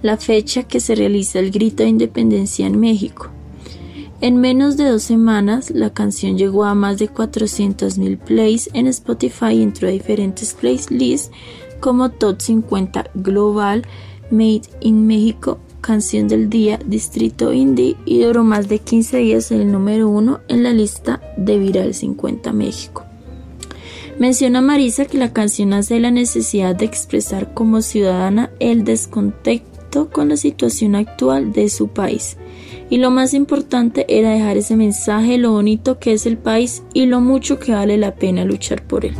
la fecha que se realiza el grito de independencia en México. En menos de dos semanas, la canción llegó a más de 400.000 plays en Spotify y entró a diferentes playlists como Top 50 Global, Made in México, Canción del Día, Distrito Indie y duró más de 15 días en el número 1 en la lista de Viral 50 México. Menciona Marisa que la canción hace la necesidad de expresar como ciudadana el descontento con la situación actual de su país y lo más importante era dejar ese mensaje lo bonito que es el país y lo mucho que vale la pena luchar por él.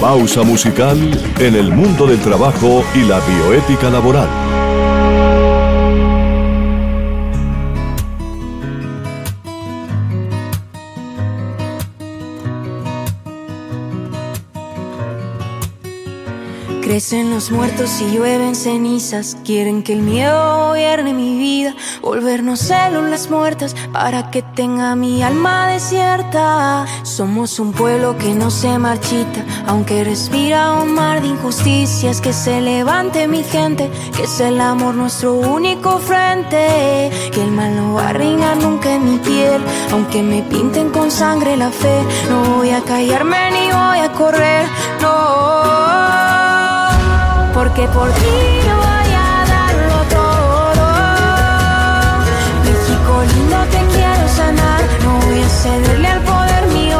Pausa musical en el mundo del trabajo y la bioética laboral. Crecen los muertos y llueven cenizas. Quieren que el miedo gobierne mi vida. Volvernos células muertas para que tenga mi alma desierta. Somos un pueblo que no se marchita, aunque respira un mar de injusticias. Que se levante mi gente, que es el amor nuestro único frente. Que el mal no va a ringar nunca en mi piel, aunque me pinten con sangre la fe. No voy a callarme ni voy a correr, no porque por ti voy a darlo todo. México lindo te quiero sanar, no voy a cederle al poder mi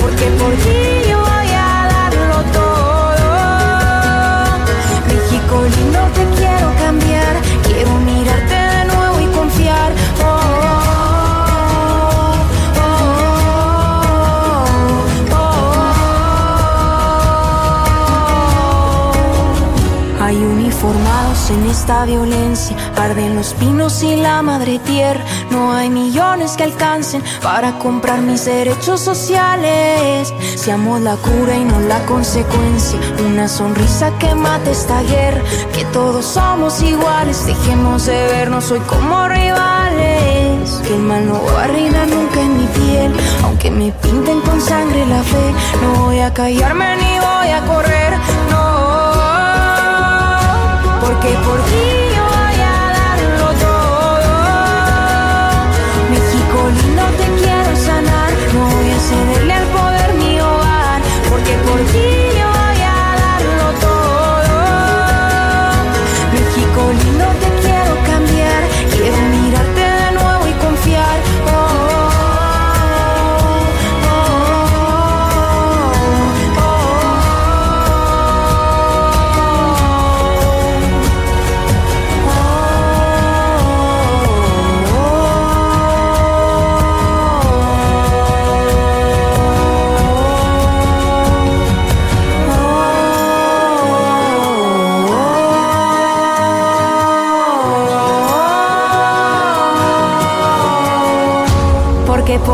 porque por ti esta violencia, arden los pinos y la madre tierra. No hay millones que alcancen para comprar mis derechos sociales. Seamos la cura y no la consecuencia. Una sonrisa que mate esta guerra. Que todos somos iguales, dejemos de vernos hoy como rivales. Que el mal no va a reinar nunca en mi piel, aunque me pinten con sangre la fe. No voy a callarme ni voy a correr. Porque por ti yo voy a darlo todo. México lindo te quiero sanar, no voy a cederle al poder mi hogar. Porque por ti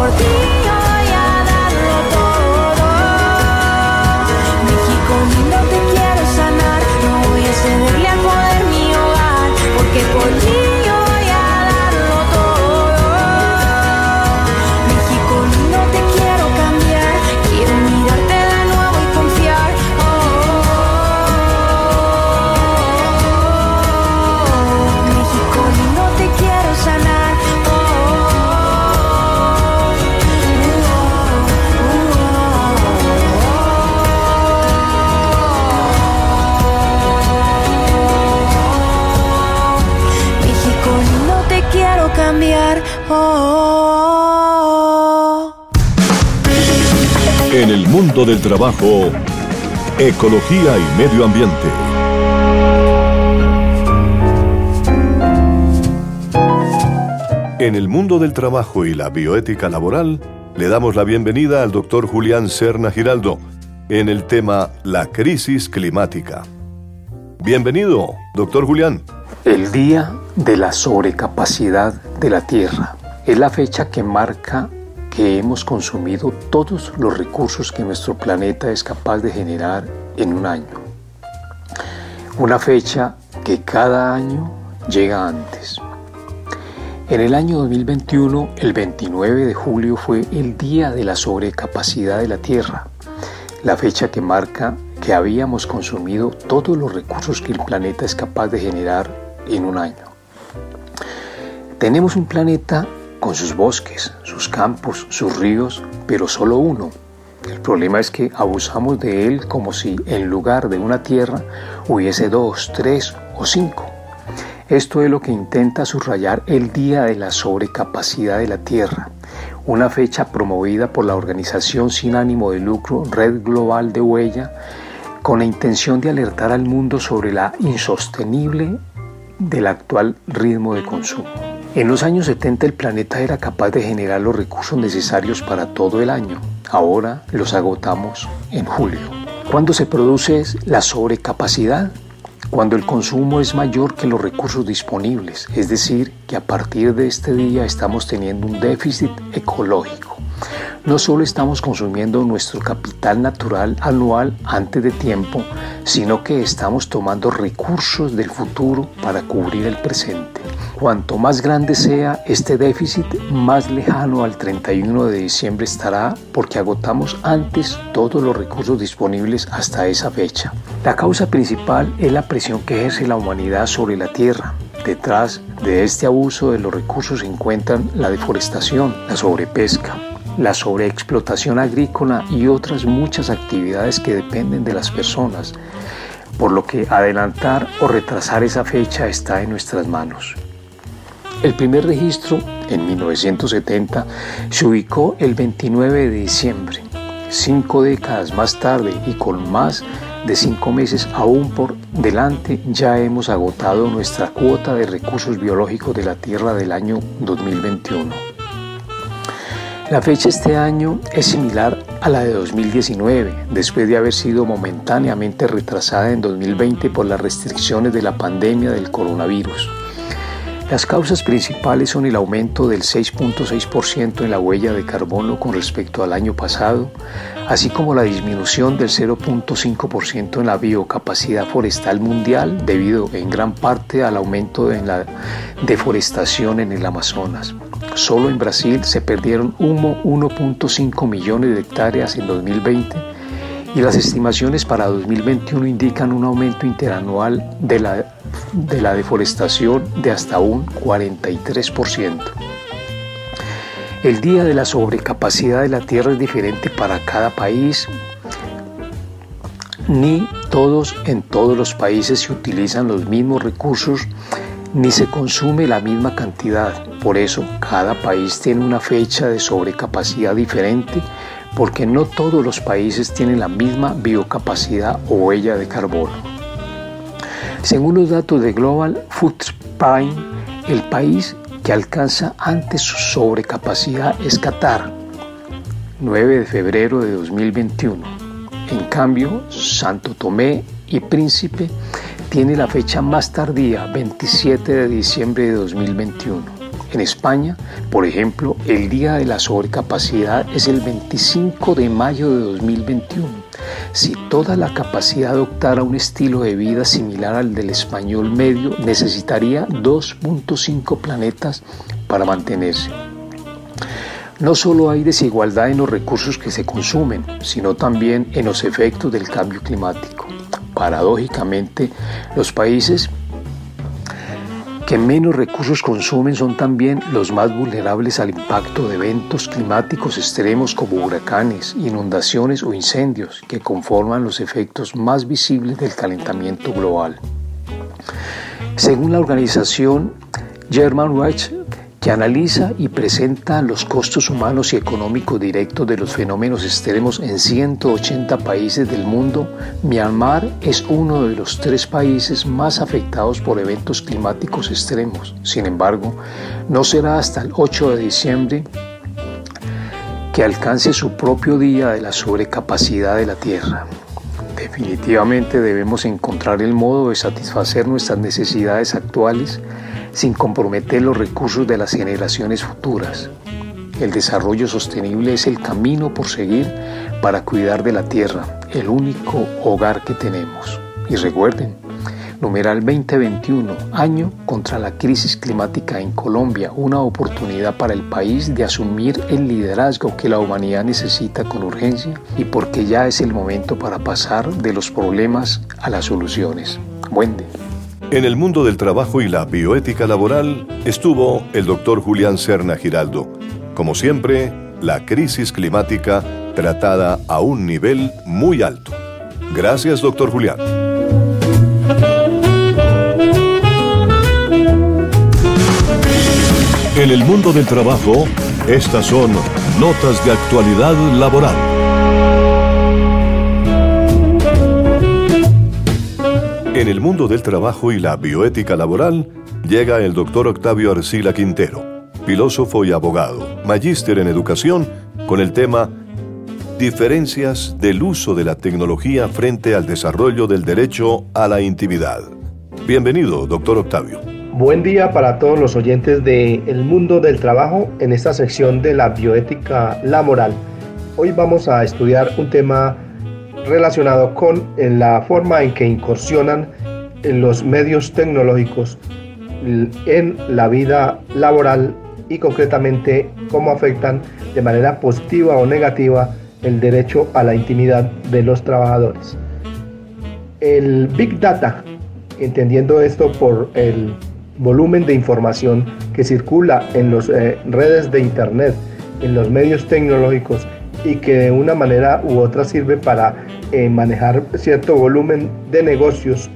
por ti voy a darlo todo. México lindo te quiero sanar, no voy a cederle al poder mi hogar. Porque por ti del trabajo, ecología y medio ambiente. En el mundo del trabajo y la bioética laboral, le damos la bienvenida al doctor Julián Serna Giraldo en el tema La crisis climática. Bienvenido, doctor Julián. El Día de la Sobrecapacidad de la Tierra es la fecha que marca que hemos consumido todos los recursos que nuestro planeta es capaz de generar en un año. Una fecha que cada año llega antes. En el año 2021, el 29 de julio fue el Día de la Sobrecapacidad de la Tierra, la fecha que marca que habíamos consumido todos los recursos que el planeta es capaz de generar en un año. Tenemos un planeta con sus bosques, sus campos, sus ríos, pero solo uno. El problema es que abusamos de él como si en lugar de una tierra hubiese dos, tres o cinco. Esto es lo que intenta subrayar el Día de la Sobrecapacidad de la Tierra, una fecha promovida por la organización sin ánimo de lucro Red Global de Huella, con la intención de alertar al mundo sobre la insostenible del actual ritmo de consumo. En los años 70 el planeta era capaz de generar los recursos necesarios para todo el año. Ahora los agotamos en julio. ¿Cuándo se produce la sobrecapacidad? Cuando el consumo es mayor que los recursos disponibles, es decir, que a partir de este día estamos teniendo un déficit ecológico. No solo estamos consumiendo nuestro capital natural anual antes de tiempo, sino que estamos tomando recursos del futuro para cubrir el presente. Cuanto más grande sea este déficit, más lejano al 31 de diciembre estará porque agotamos antes todos los recursos disponibles hasta esa fecha. La causa principal es la presión que ejerce la humanidad sobre la Tierra. Detrás de este abuso de los recursos se encuentran la deforestación, la sobrepesca, la sobreexplotación agrícola y otras muchas actividades que dependen de las personas, por lo que adelantar o retrasar esa fecha está en nuestras manos. El primer registro, en 1970, se ubicó el 29 de diciembre. Cinco décadas más tarde y con más de cinco meses aún por delante, ya hemos agotado nuestra cuota de recursos biológicos de la Tierra del año 2021. La fecha este año es similar a la de 2019, después de haber sido momentáneamente retrasada en 2020 por las restricciones de la pandemia del coronavirus. Las causas principales son el aumento del 6.6% en la huella de carbono con respecto al año pasado, así como la disminución del 0.5% en la biocapacidad forestal mundial debido en gran parte al aumento en la deforestación en el Amazonas. Solo en Brasil se perdieron 1.5 millones de hectáreas en 2020 y las estimaciones para 2021 indican un aumento interanual de la, de la deforestación de hasta un 43%. El día de la sobrecapacidad de la tierra es diferente para cada país, ni todos en todos los países se utilizan los mismos recursos ni se consume la misma cantidad. Por eso, cada país tiene una fecha de sobrecapacidad diferente porque no todos los países tienen la misma biocapacidad o huella de carbono. Según los datos de Global Footprint, el país que alcanza antes su sobrecapacidad es Qatar, 9 de febrero de 2021. En cambio, Santo Tomé y Príncipe tiene la fecha más tardía, 27 de diciembre de 2021. En España, por ejemplo, el día de la sobrecapacidad es el 25 de mayo de 2021. Si toda la capacidad adoptara un estilo de vida similar al del español medio, necesitaría 2.5 planetas para mantenerse. No solo hay desigualdad en los recursos que se consumen, sino también en los efectos del cambio climático. Paradójicamente, los países que menos recursos consumen son también los más vulnerables al impacto de eventos climáticos extremos como huracanes, inundaciones o incendios que conforman los efectos más visibles del calentamiento global. Según la organización German Rights que analiza y presenta los costos humanos y económicos directos de los fenómenos extremos en 180 países del mundo, Myanmar es uno de los tres países más afectados por eventos climáticos extremos. Sin embargo, no será hasta el 8 de diciembre que alcance su propio día de la sobrecapacidad de la Tierra. Definitivamente debemos encontrar el modo de satisfacer nuestras necesidades actuales sin comprometer los recursos de las generaciones futuras. El desarrollo sostenible es el camino por seguir para cuidar de la tierra, el único hogar que tenemos. Y recuerden, numeral 2021, año contra la crisis climática en Colombia, una oportunidad para el país de asumir el liderazgo que la humanidad necesita con urgencia y porque ya es el momento para pasar de los problemas a las soluciones. Buen día. En el mundo del trabajo y la bioética laboral estuvo el doctor Julián Serna Giraldo. Como siempre, la crisis climática tratada a un nivel muy alto. Gracias, doctor Julián. En el mundo del trabajo, estas son notas de actualidad laboral. En el mundo del trabajo y la bioética laboral llega el doctor Octavio Arcila Quintero, filósofo y abogado, magíster en educación, con el tema Diferencias del uso de la tecnología frente al desarrollo del derecho a la intimidad. Bienvenido, doctor Octavio. Buen día para todos los oyentes de El Mundo del Trabajo en esta sección de la bioética laboral. Hoy vamos a estudiar un tema relacionado con la forma en que incursionan los medios tecnológicos en la vida laboral y concretamente cómo afectan de manera positiva o negativa el derecho a la intimidad de los trabajadores. El Big Data, entendiendo esto por el volumen de información que circula en las eh, redes de Internet, en los medios tecnológicos y que de una manera u otra sirve para eh, manejar cierto volumen de negocios,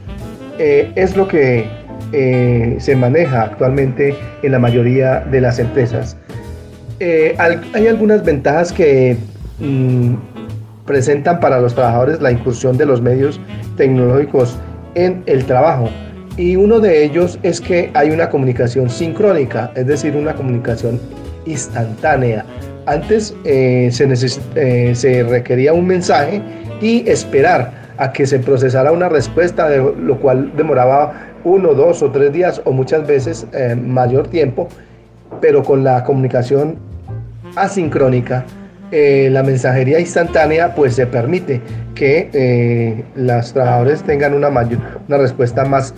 eh, es lo que eh, se maneja actualmente en la mayoría de las empresas. hay algunas ventajas que mm, presentan para los trabajadores la incursión de los medios tecnológicos en el trabajo. Y uno de ellos es que hay una comunicación sincrónica, es decir, una comunicación instantánea Antes eh, se, eh, se requería un mensaje y esperar a que se procesara una respuesta, lo cual demoraba uno, dos o tres días o muchas veces eh, mayor tiempo, pero con la comunicación asincrónica, la mensajería instantánea, pues se permite que los trabajadores tengan una, mayor, una respuesta más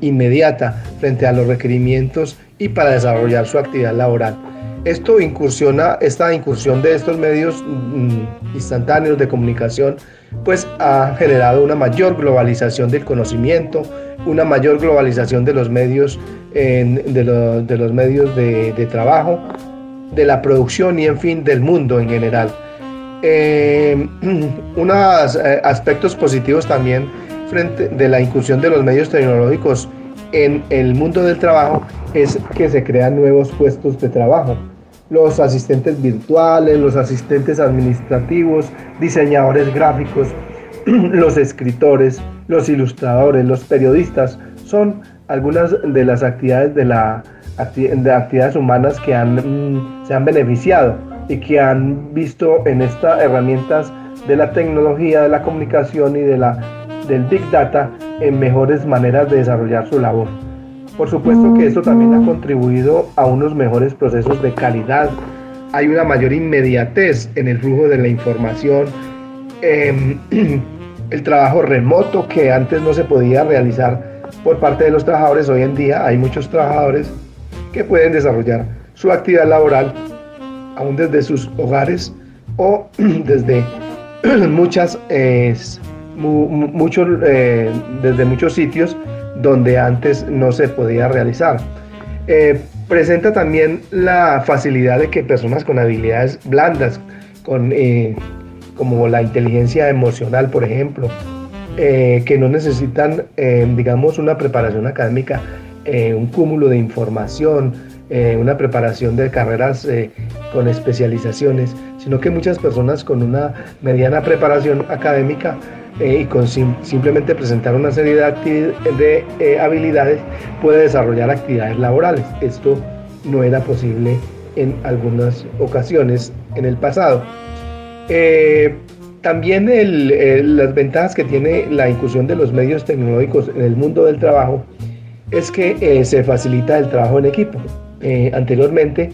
inmediata frente a los requerimientos y para desarrollar su actividad laboral. Esto incursiona, esta incursión de estos medios mm, instantáneos de comunicación, pues ha generado una mayor globalización del conocimiento, una mayor globalización de los medios, de, los medios de, trabajo, de la producción y en fin del mundo en general. Eh, unos aspectos positivos también frente de la incursión de los medios tecnológicos en el mundo del trabajo es que se crean nuevos puestos de trabajo. Los asistentes virtuales, los asistentes administrativos, diseñadores gráficos, los escritores, los ilustradores, los periodistas, son algunas de las actividades de la de actividades humanas que han, mm, se han beneficiado y que han visto en estas herramientas de la tecnología, de la comunicación y de la, del Big Data en mejores maneras de desarrollar su labor. Por supuesto que esto también ha contribuido a unos mejores procesos de calidad. Hay una mayor inmediatez en el flujo de la información. Em, el trabajo remoto que antes no se podía realizar por parte de los trabajadores, hoy en día hay muchos trabajadores que pueden desarrollar su actividad laboral aún desde sus hogares o desde muchas muchos eh, desde muchos sitios donde antes no se podía realizar. Eh, presenta también la facilidad de que personas con habilidades blandas, con eh, como la inteligencia emocional, por ejemplo, eh, que no necesitan, digamos, una preparación académica, un cúmulo de información, una preparación de carreras con especializaciones, sino que muchas personas con una mediana preparación académica y con simplemente presentar una serie de, de habilidades puede desarrollar actividades laborales. Esto no era posible en algunas ocasiones en el pasado. Eh, también las ventajas que tiene la incursión de los medios tecnológicos en el mundo del trabajo es que eh, se facilita el trabajo en equipo. Eh, anteriormente,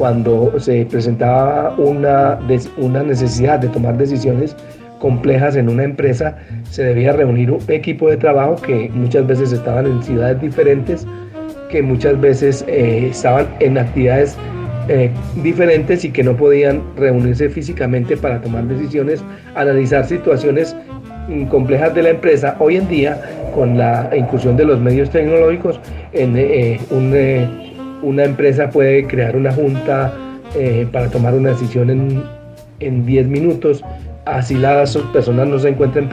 cuando se presentaba una, una necesidad de tomar decisiones complejas en una empresa, se debía reunir un equipo de trabajo que muchas veces estaban en ciudades diferentes, que muchas veces estaban en actividades eh, diferentes y que no podían reunirse físicamente para tomar decisiones, analizar situaciones mm, complejas de la empresa. Hoy en día, con la incursión de los medios tecnológicos, en, eh, eh, una empresa puede crear una junta para tomar una decisión en 10 minutos, así las personas no se encuentren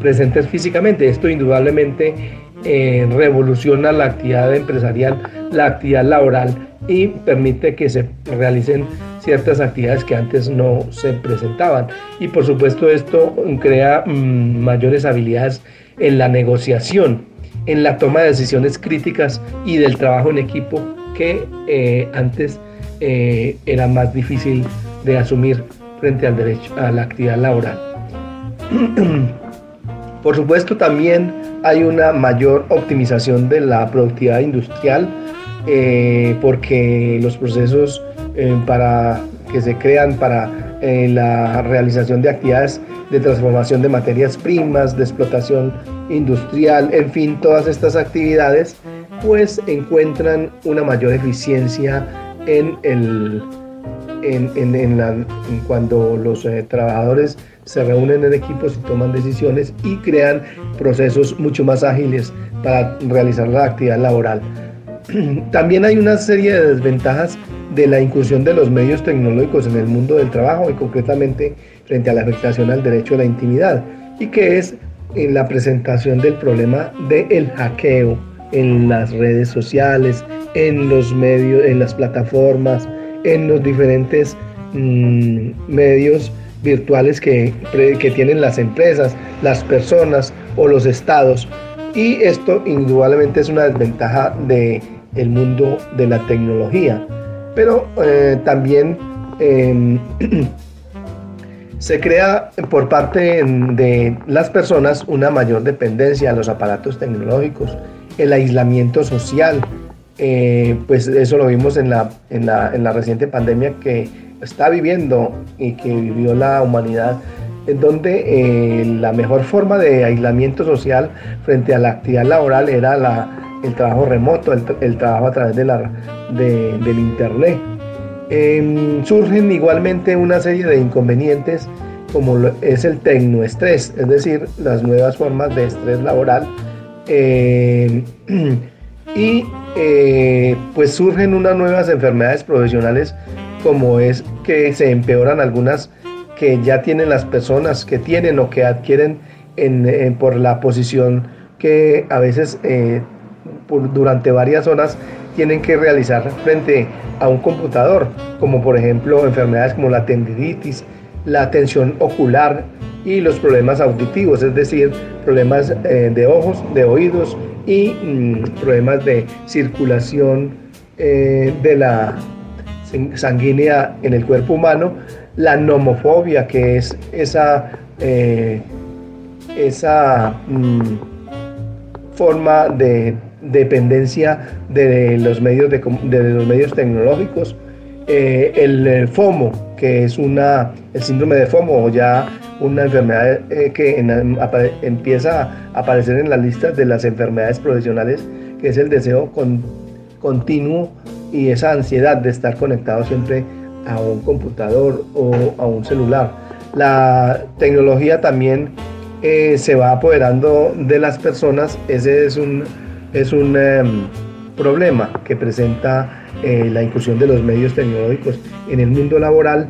presentes físicamente. Esto indudablemente revoluciona la actividad empresarial, la actividad laboral y permite que se realicen ciertas actividades que antes no se presentaban. Y por supuesto esto crea mm, mayores habilidades en la negociación, en la toma de decisiones críticas y del trabajo en equipo que eh, antes eh, era más difícil de asumir frente al derecho a la actividad laboral. por supuesto también hay una mayor optimización de la productividad industrial eh, porque los procesos para que se crean para la realización de actividades de transformación de materias primas, de explotación industrial, en fin, todas estas actividades, pues encuentran una mayor eficiencia en el en, la, cuando los trabajadores se reúnen en equipos y toman decisiones y crean procesos mucho más ágiles para realizar la actividad laboral. También hay una serie de desventajas de la incursión de los medios tecnológicos en el mundo del trabajo y concretamente frente a la afectación al derecho a la intimidad y que es en la presentación del problema del hackeo en las redes sociales, en los medios, en las plataformas, en los diferentes mm, medios virtuales que, que tienen las empresas, las personas o los estados. Y esto indudablemente es una desventaja de el mundo de la tecnología. Pero eh, también em, se crea por parte de las personas una mayor dependencia a los aparatos tecnológicos, el aislamiento social, eh, pues eso lo vimos en la, en la, en la reciente pandemia que está viviendo y que vivió la humanidad en donde eh, la mejor forma de aislamiento social frente a la actividad laboral era la, el trabajo remoto, el, trabajo a través de la, del Internet. Em, surgen igualmente una serie de inconvenientes como es el tecnoestrés, es decir, las nuevas formas de estrés laboral. Em, y eh, pues surgen unas nuevas enfermedades profesionales como es que se empeoran algunas que ya tienen las personas que tienen o que adquieren por la posición que a veces eh, durante varias horas tienen que realizar frente a un computador, como por ejemplo enfermedades como la tendinitis, la tensión ocular y los problemas auditivos, es decir, problemas eh, de ojos, de oídos y mm, problemas de circulación eh, de la sanguínea en el cuerpo humano, la nomofobia, que es esa, eh, esa mm, forma de dependencia de los medios, de, los medios tecnológicos, eh, el FOMO, que es una, el síndrome de FOMO, o ya una enfermedad eh, que empieza a aparecer en las listas de las enfermedades profesionales, que es el deseo continuo y esa ansiedad de estar conectado siempre a un computador o a un celular. La tecnología también eh, se va apoderando de las personas, ese es un, es un em, problema que presenta eh, la inclusión de los medios tecnológicos en el mundo laboral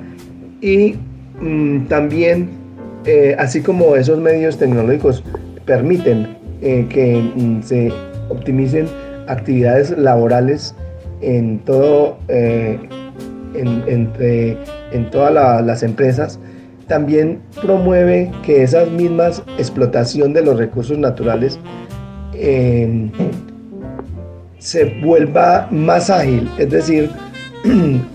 y mm, también, eh, así como esos medios tecnológicos permiten que mm, se optimicen actividades laborales en todo en, en todas las empresas, también promueve que esas mismas explotación de los recursos naturales se vuelva más ágil, es decir,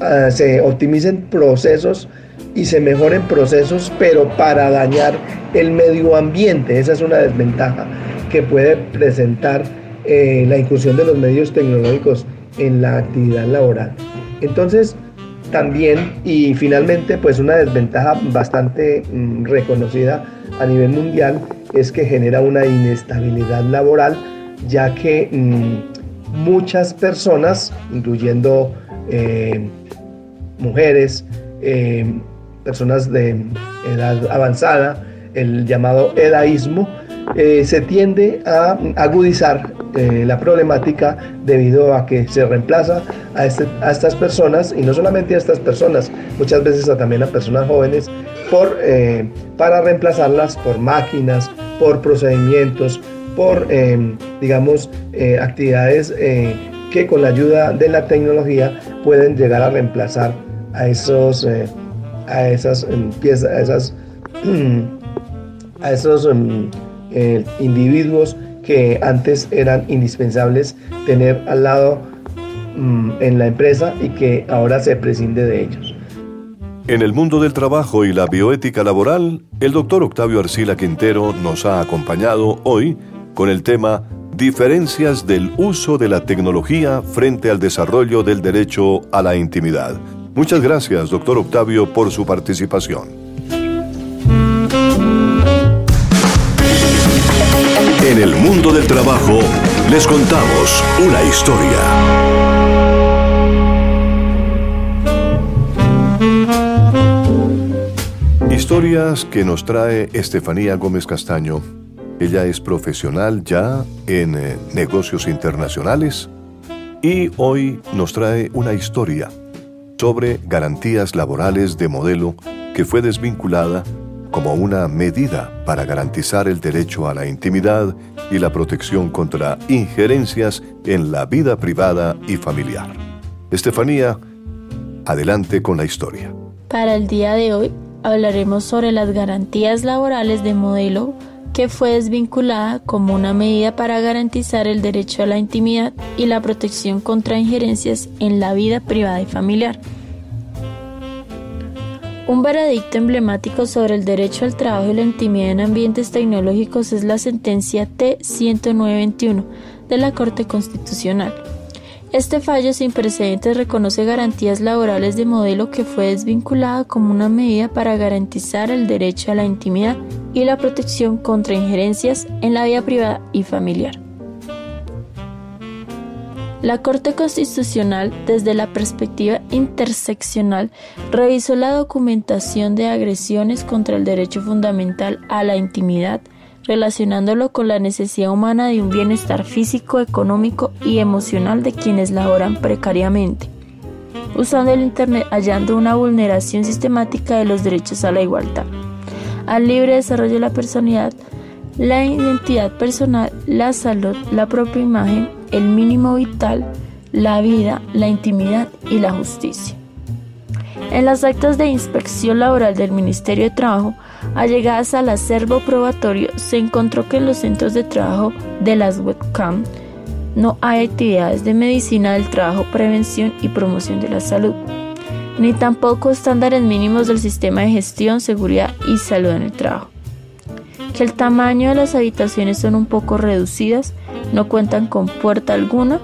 ah, se optimicen procesos y se mejoren procesos, pero para dañar el medio ambiente. Esa es una desventaja que puede presentar eh, la inclusión de los medios tecnológicos en la actividad laboral. Entonces, también y finalmente pues una desventaja bastante mm, reconocida a nivel mundial es que genera una inestabilidad laboral ya que mm, muchas personas incluyendo eh, mujeres eh, personas de edad avanzada el llamado edaísmo eh, se tiende a agudizar la problemática debido a que se reemplaza a, este, a, estas personas y no solamente a estas personas, muchas veces también a personas jóvenes por, para reemplazarlas por máquinas, por procedimientos, por, digamos, actividades que con la ayuda de la tecnología pueden llegar a reemplazar a esos, a esas piezas, a esos em, eh, individuos que antes eran indispensables tener al lado mm, en la empresa y que ahora se prescinde de ellos. En el mundo del trabajo y la bioética laboral, el doctor Octavio Arcila Quintero nos ha acompañado hoy con el tema Diferencias del uso de la tecnología frente al desarrollo del derecho a la intimidad. Muchas gracias, doctor Octavio, por su participación. En el mundo del trabajo les contamos una historia. Historias que nos trae Estefanía Gómez Castaño. Ella es profesional ya en eh, negocios internacionales y hoy nos trae una historia sobre garantías laborales de modelo que fue desvinculada como una medida para garantizar el derecho a la intimidad y la protección contra injerencias en la vida privada y familiar. Estefanía, adelante con la historia. Para el día de hoy hablaremos sobre las garantías laborales de modelo que fue desvinculada como una medida para garantizar el derecho a la intimidad y la protección contra injerencias en la vida privada y familiar. Un veredicto emblemático sobre el derecho al trabajo y la intimidad en ambientes tecnológicos es la sentencia T-10921 de la Corte Constitucional. Este fallo sin precedentes reconoce garantías laborales de modelo que fue desvinculada como una medida para garantizar el derecho a la intimidad y la protección contra injerencias en la vida privada y familiar. La Corte Constitucional, desde la perspectiva interseccional, revisó la documentación de agresiones contra el derecho fundamental a la intimidad, relacionándolo con la necesidad humana de un bienestar físico, económico y emocional de quienes laboran precariamente, usando el Internet hallando una vulneración sistemática de los derechos a la igualdad, al libre desarrollo de la personalidad, la identidad personal, la salud, la propia imagen, el mínimo vital, la vida, la intimidad y la justicia. En las actas de inspección laboral del Ministerio de Trabajo, allegadas al acervo probatorio, se encontró que en los centros de trabajo de las webcam no hay actividades de medicina del trabajo, prevención y promoción de la salud, ni tampoco estándares mínimos del sistema de gestión, seguridad y salud en el trabajo. Que el tamaño de las habitaciones son un poco reducidas no cuentan con puerta alguna.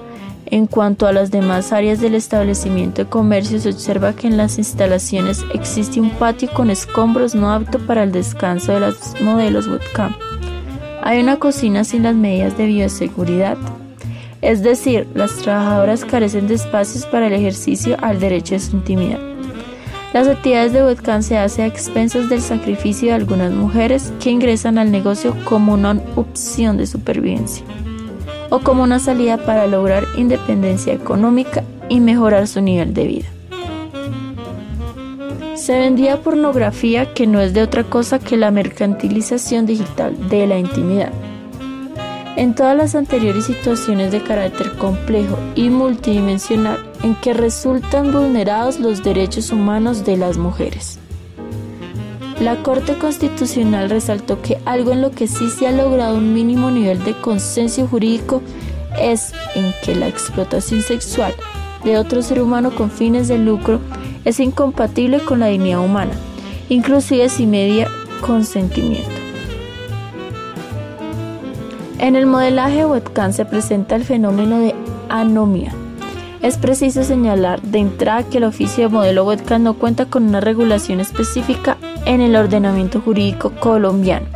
En cuanto a las demás áreas del establecimiento de comercio, se observa que en las instalaciones existe un patio con escombros no apto para el descanso de los modelos webcam. Hay una cocina sin las medidas de bioseguridad. Es decir, las trabajadoras carecen de espacios para el ejercicio al derecho de su intimidad. Las actividades de webcam se hacen a expensas del sacrificio de algunas mujeres que ingresan al negocio como una opción de supervivencia o como una salida para lograr independencia económica y mejorar su nivel de vida. Se vendía pornografía que no es de otra cosa que la mercantilización digital de la intimidad. En todas las anteriores situaciones de carácter complejo y multidimensional en que resultan vulnerados los derechos humanos de las mujeres. La Corte Constitucional resaltó que algo en lo que sí se ha logrado un mínimo nivel de consenso jurídico es en que la explotación sexual de otro ser humano con fines de lucro es incompatible con la dignidad humana, inclusive sin media consentimiento. En el modelaje webcam se presenta el fenómeno de anomia. Es preciso señalar de entrada que el oficio de modelo webcam no cuenta con una regulación específica en el ordenamiento jurídico colombiano.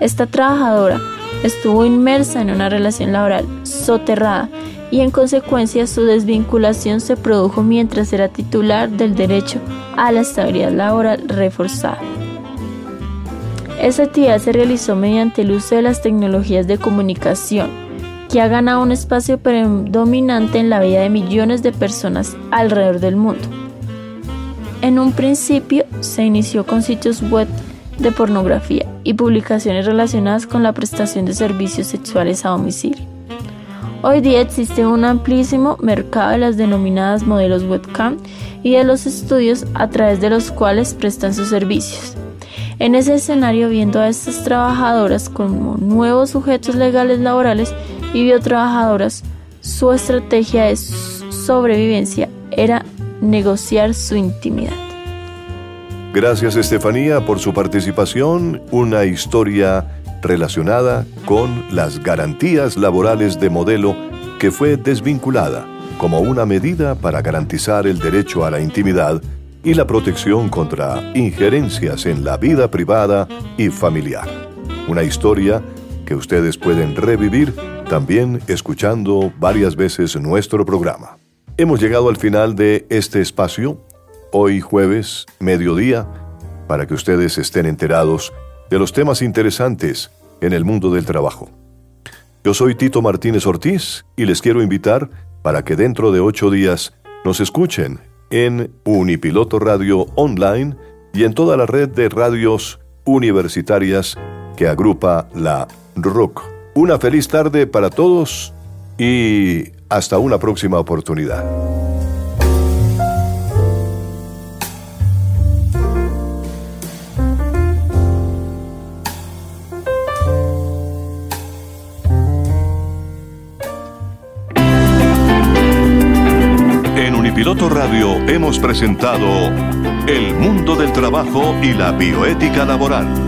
Esta trabajadora estuvo inmersa en una relación laboral soterrada y en consecuencia su desvinculación se produjo mientras era titular del derecho a la estabilidad laboral reforzada. Esa actividad se realizó mediante el uso de las tecnologías de comunicación, que ha ganado un espacio predominante en la vida de millones de personas alrededor del mundo. En un principio se inició con sitios web de pornografía y publicaciones relacionadas con la prestación de servicios sexuales a domicilio. Hoy día existe un amplísimo mercado de las denominadas modelos webcam y de los estudios a través de los cuales prestan sus servicios. En ese escenario, viendo a estas trabajadoras como nuevos sujetos legales laborales y biotrabajadoras, su estrategia de sobrevivencia era negociar su intimidad. Gracias Estefanía por su participación, una historia relacionada con las garantías laborales de modelo que fue desvinculada como una medida para garantizar el derecho a la intimidad y la protección contra injerencias en la vida privada y familiar. Una historia que ustedes pueden revivir también escuchando varias veces nuestro programa. Hemos llegado al final de este espacio, hoy jueves, mediodía, para que ustedes estén enterados de los temas interesantes en el mundo del trabajo. Yo soy Tito Martínez Ortiz y les quiero invitar para que dentro de ocho días nos escuchen en Unipiloto Radio Online y en toda la red de radios universitarias que agrupa la RUC. Una feliz tarde para todos y hasta una próxima oportunidad. Unipiloto Radio hemos presentado El mundo del trabajo y la bioética laboral.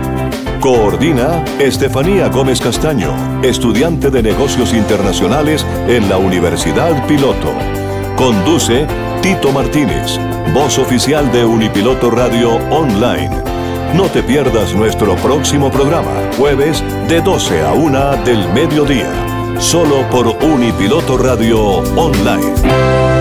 Coordina Estefanía Gómez Castaño, estudiante de negocios internacionales en la Universidad Piloto. Conduce Tito Martínez, voz oficial de Unipiloto Radio Online. No te pierdas nuestro próximo programa, jueves de 12 a 1 del mediodía, solo por Unipiloto Radio Online.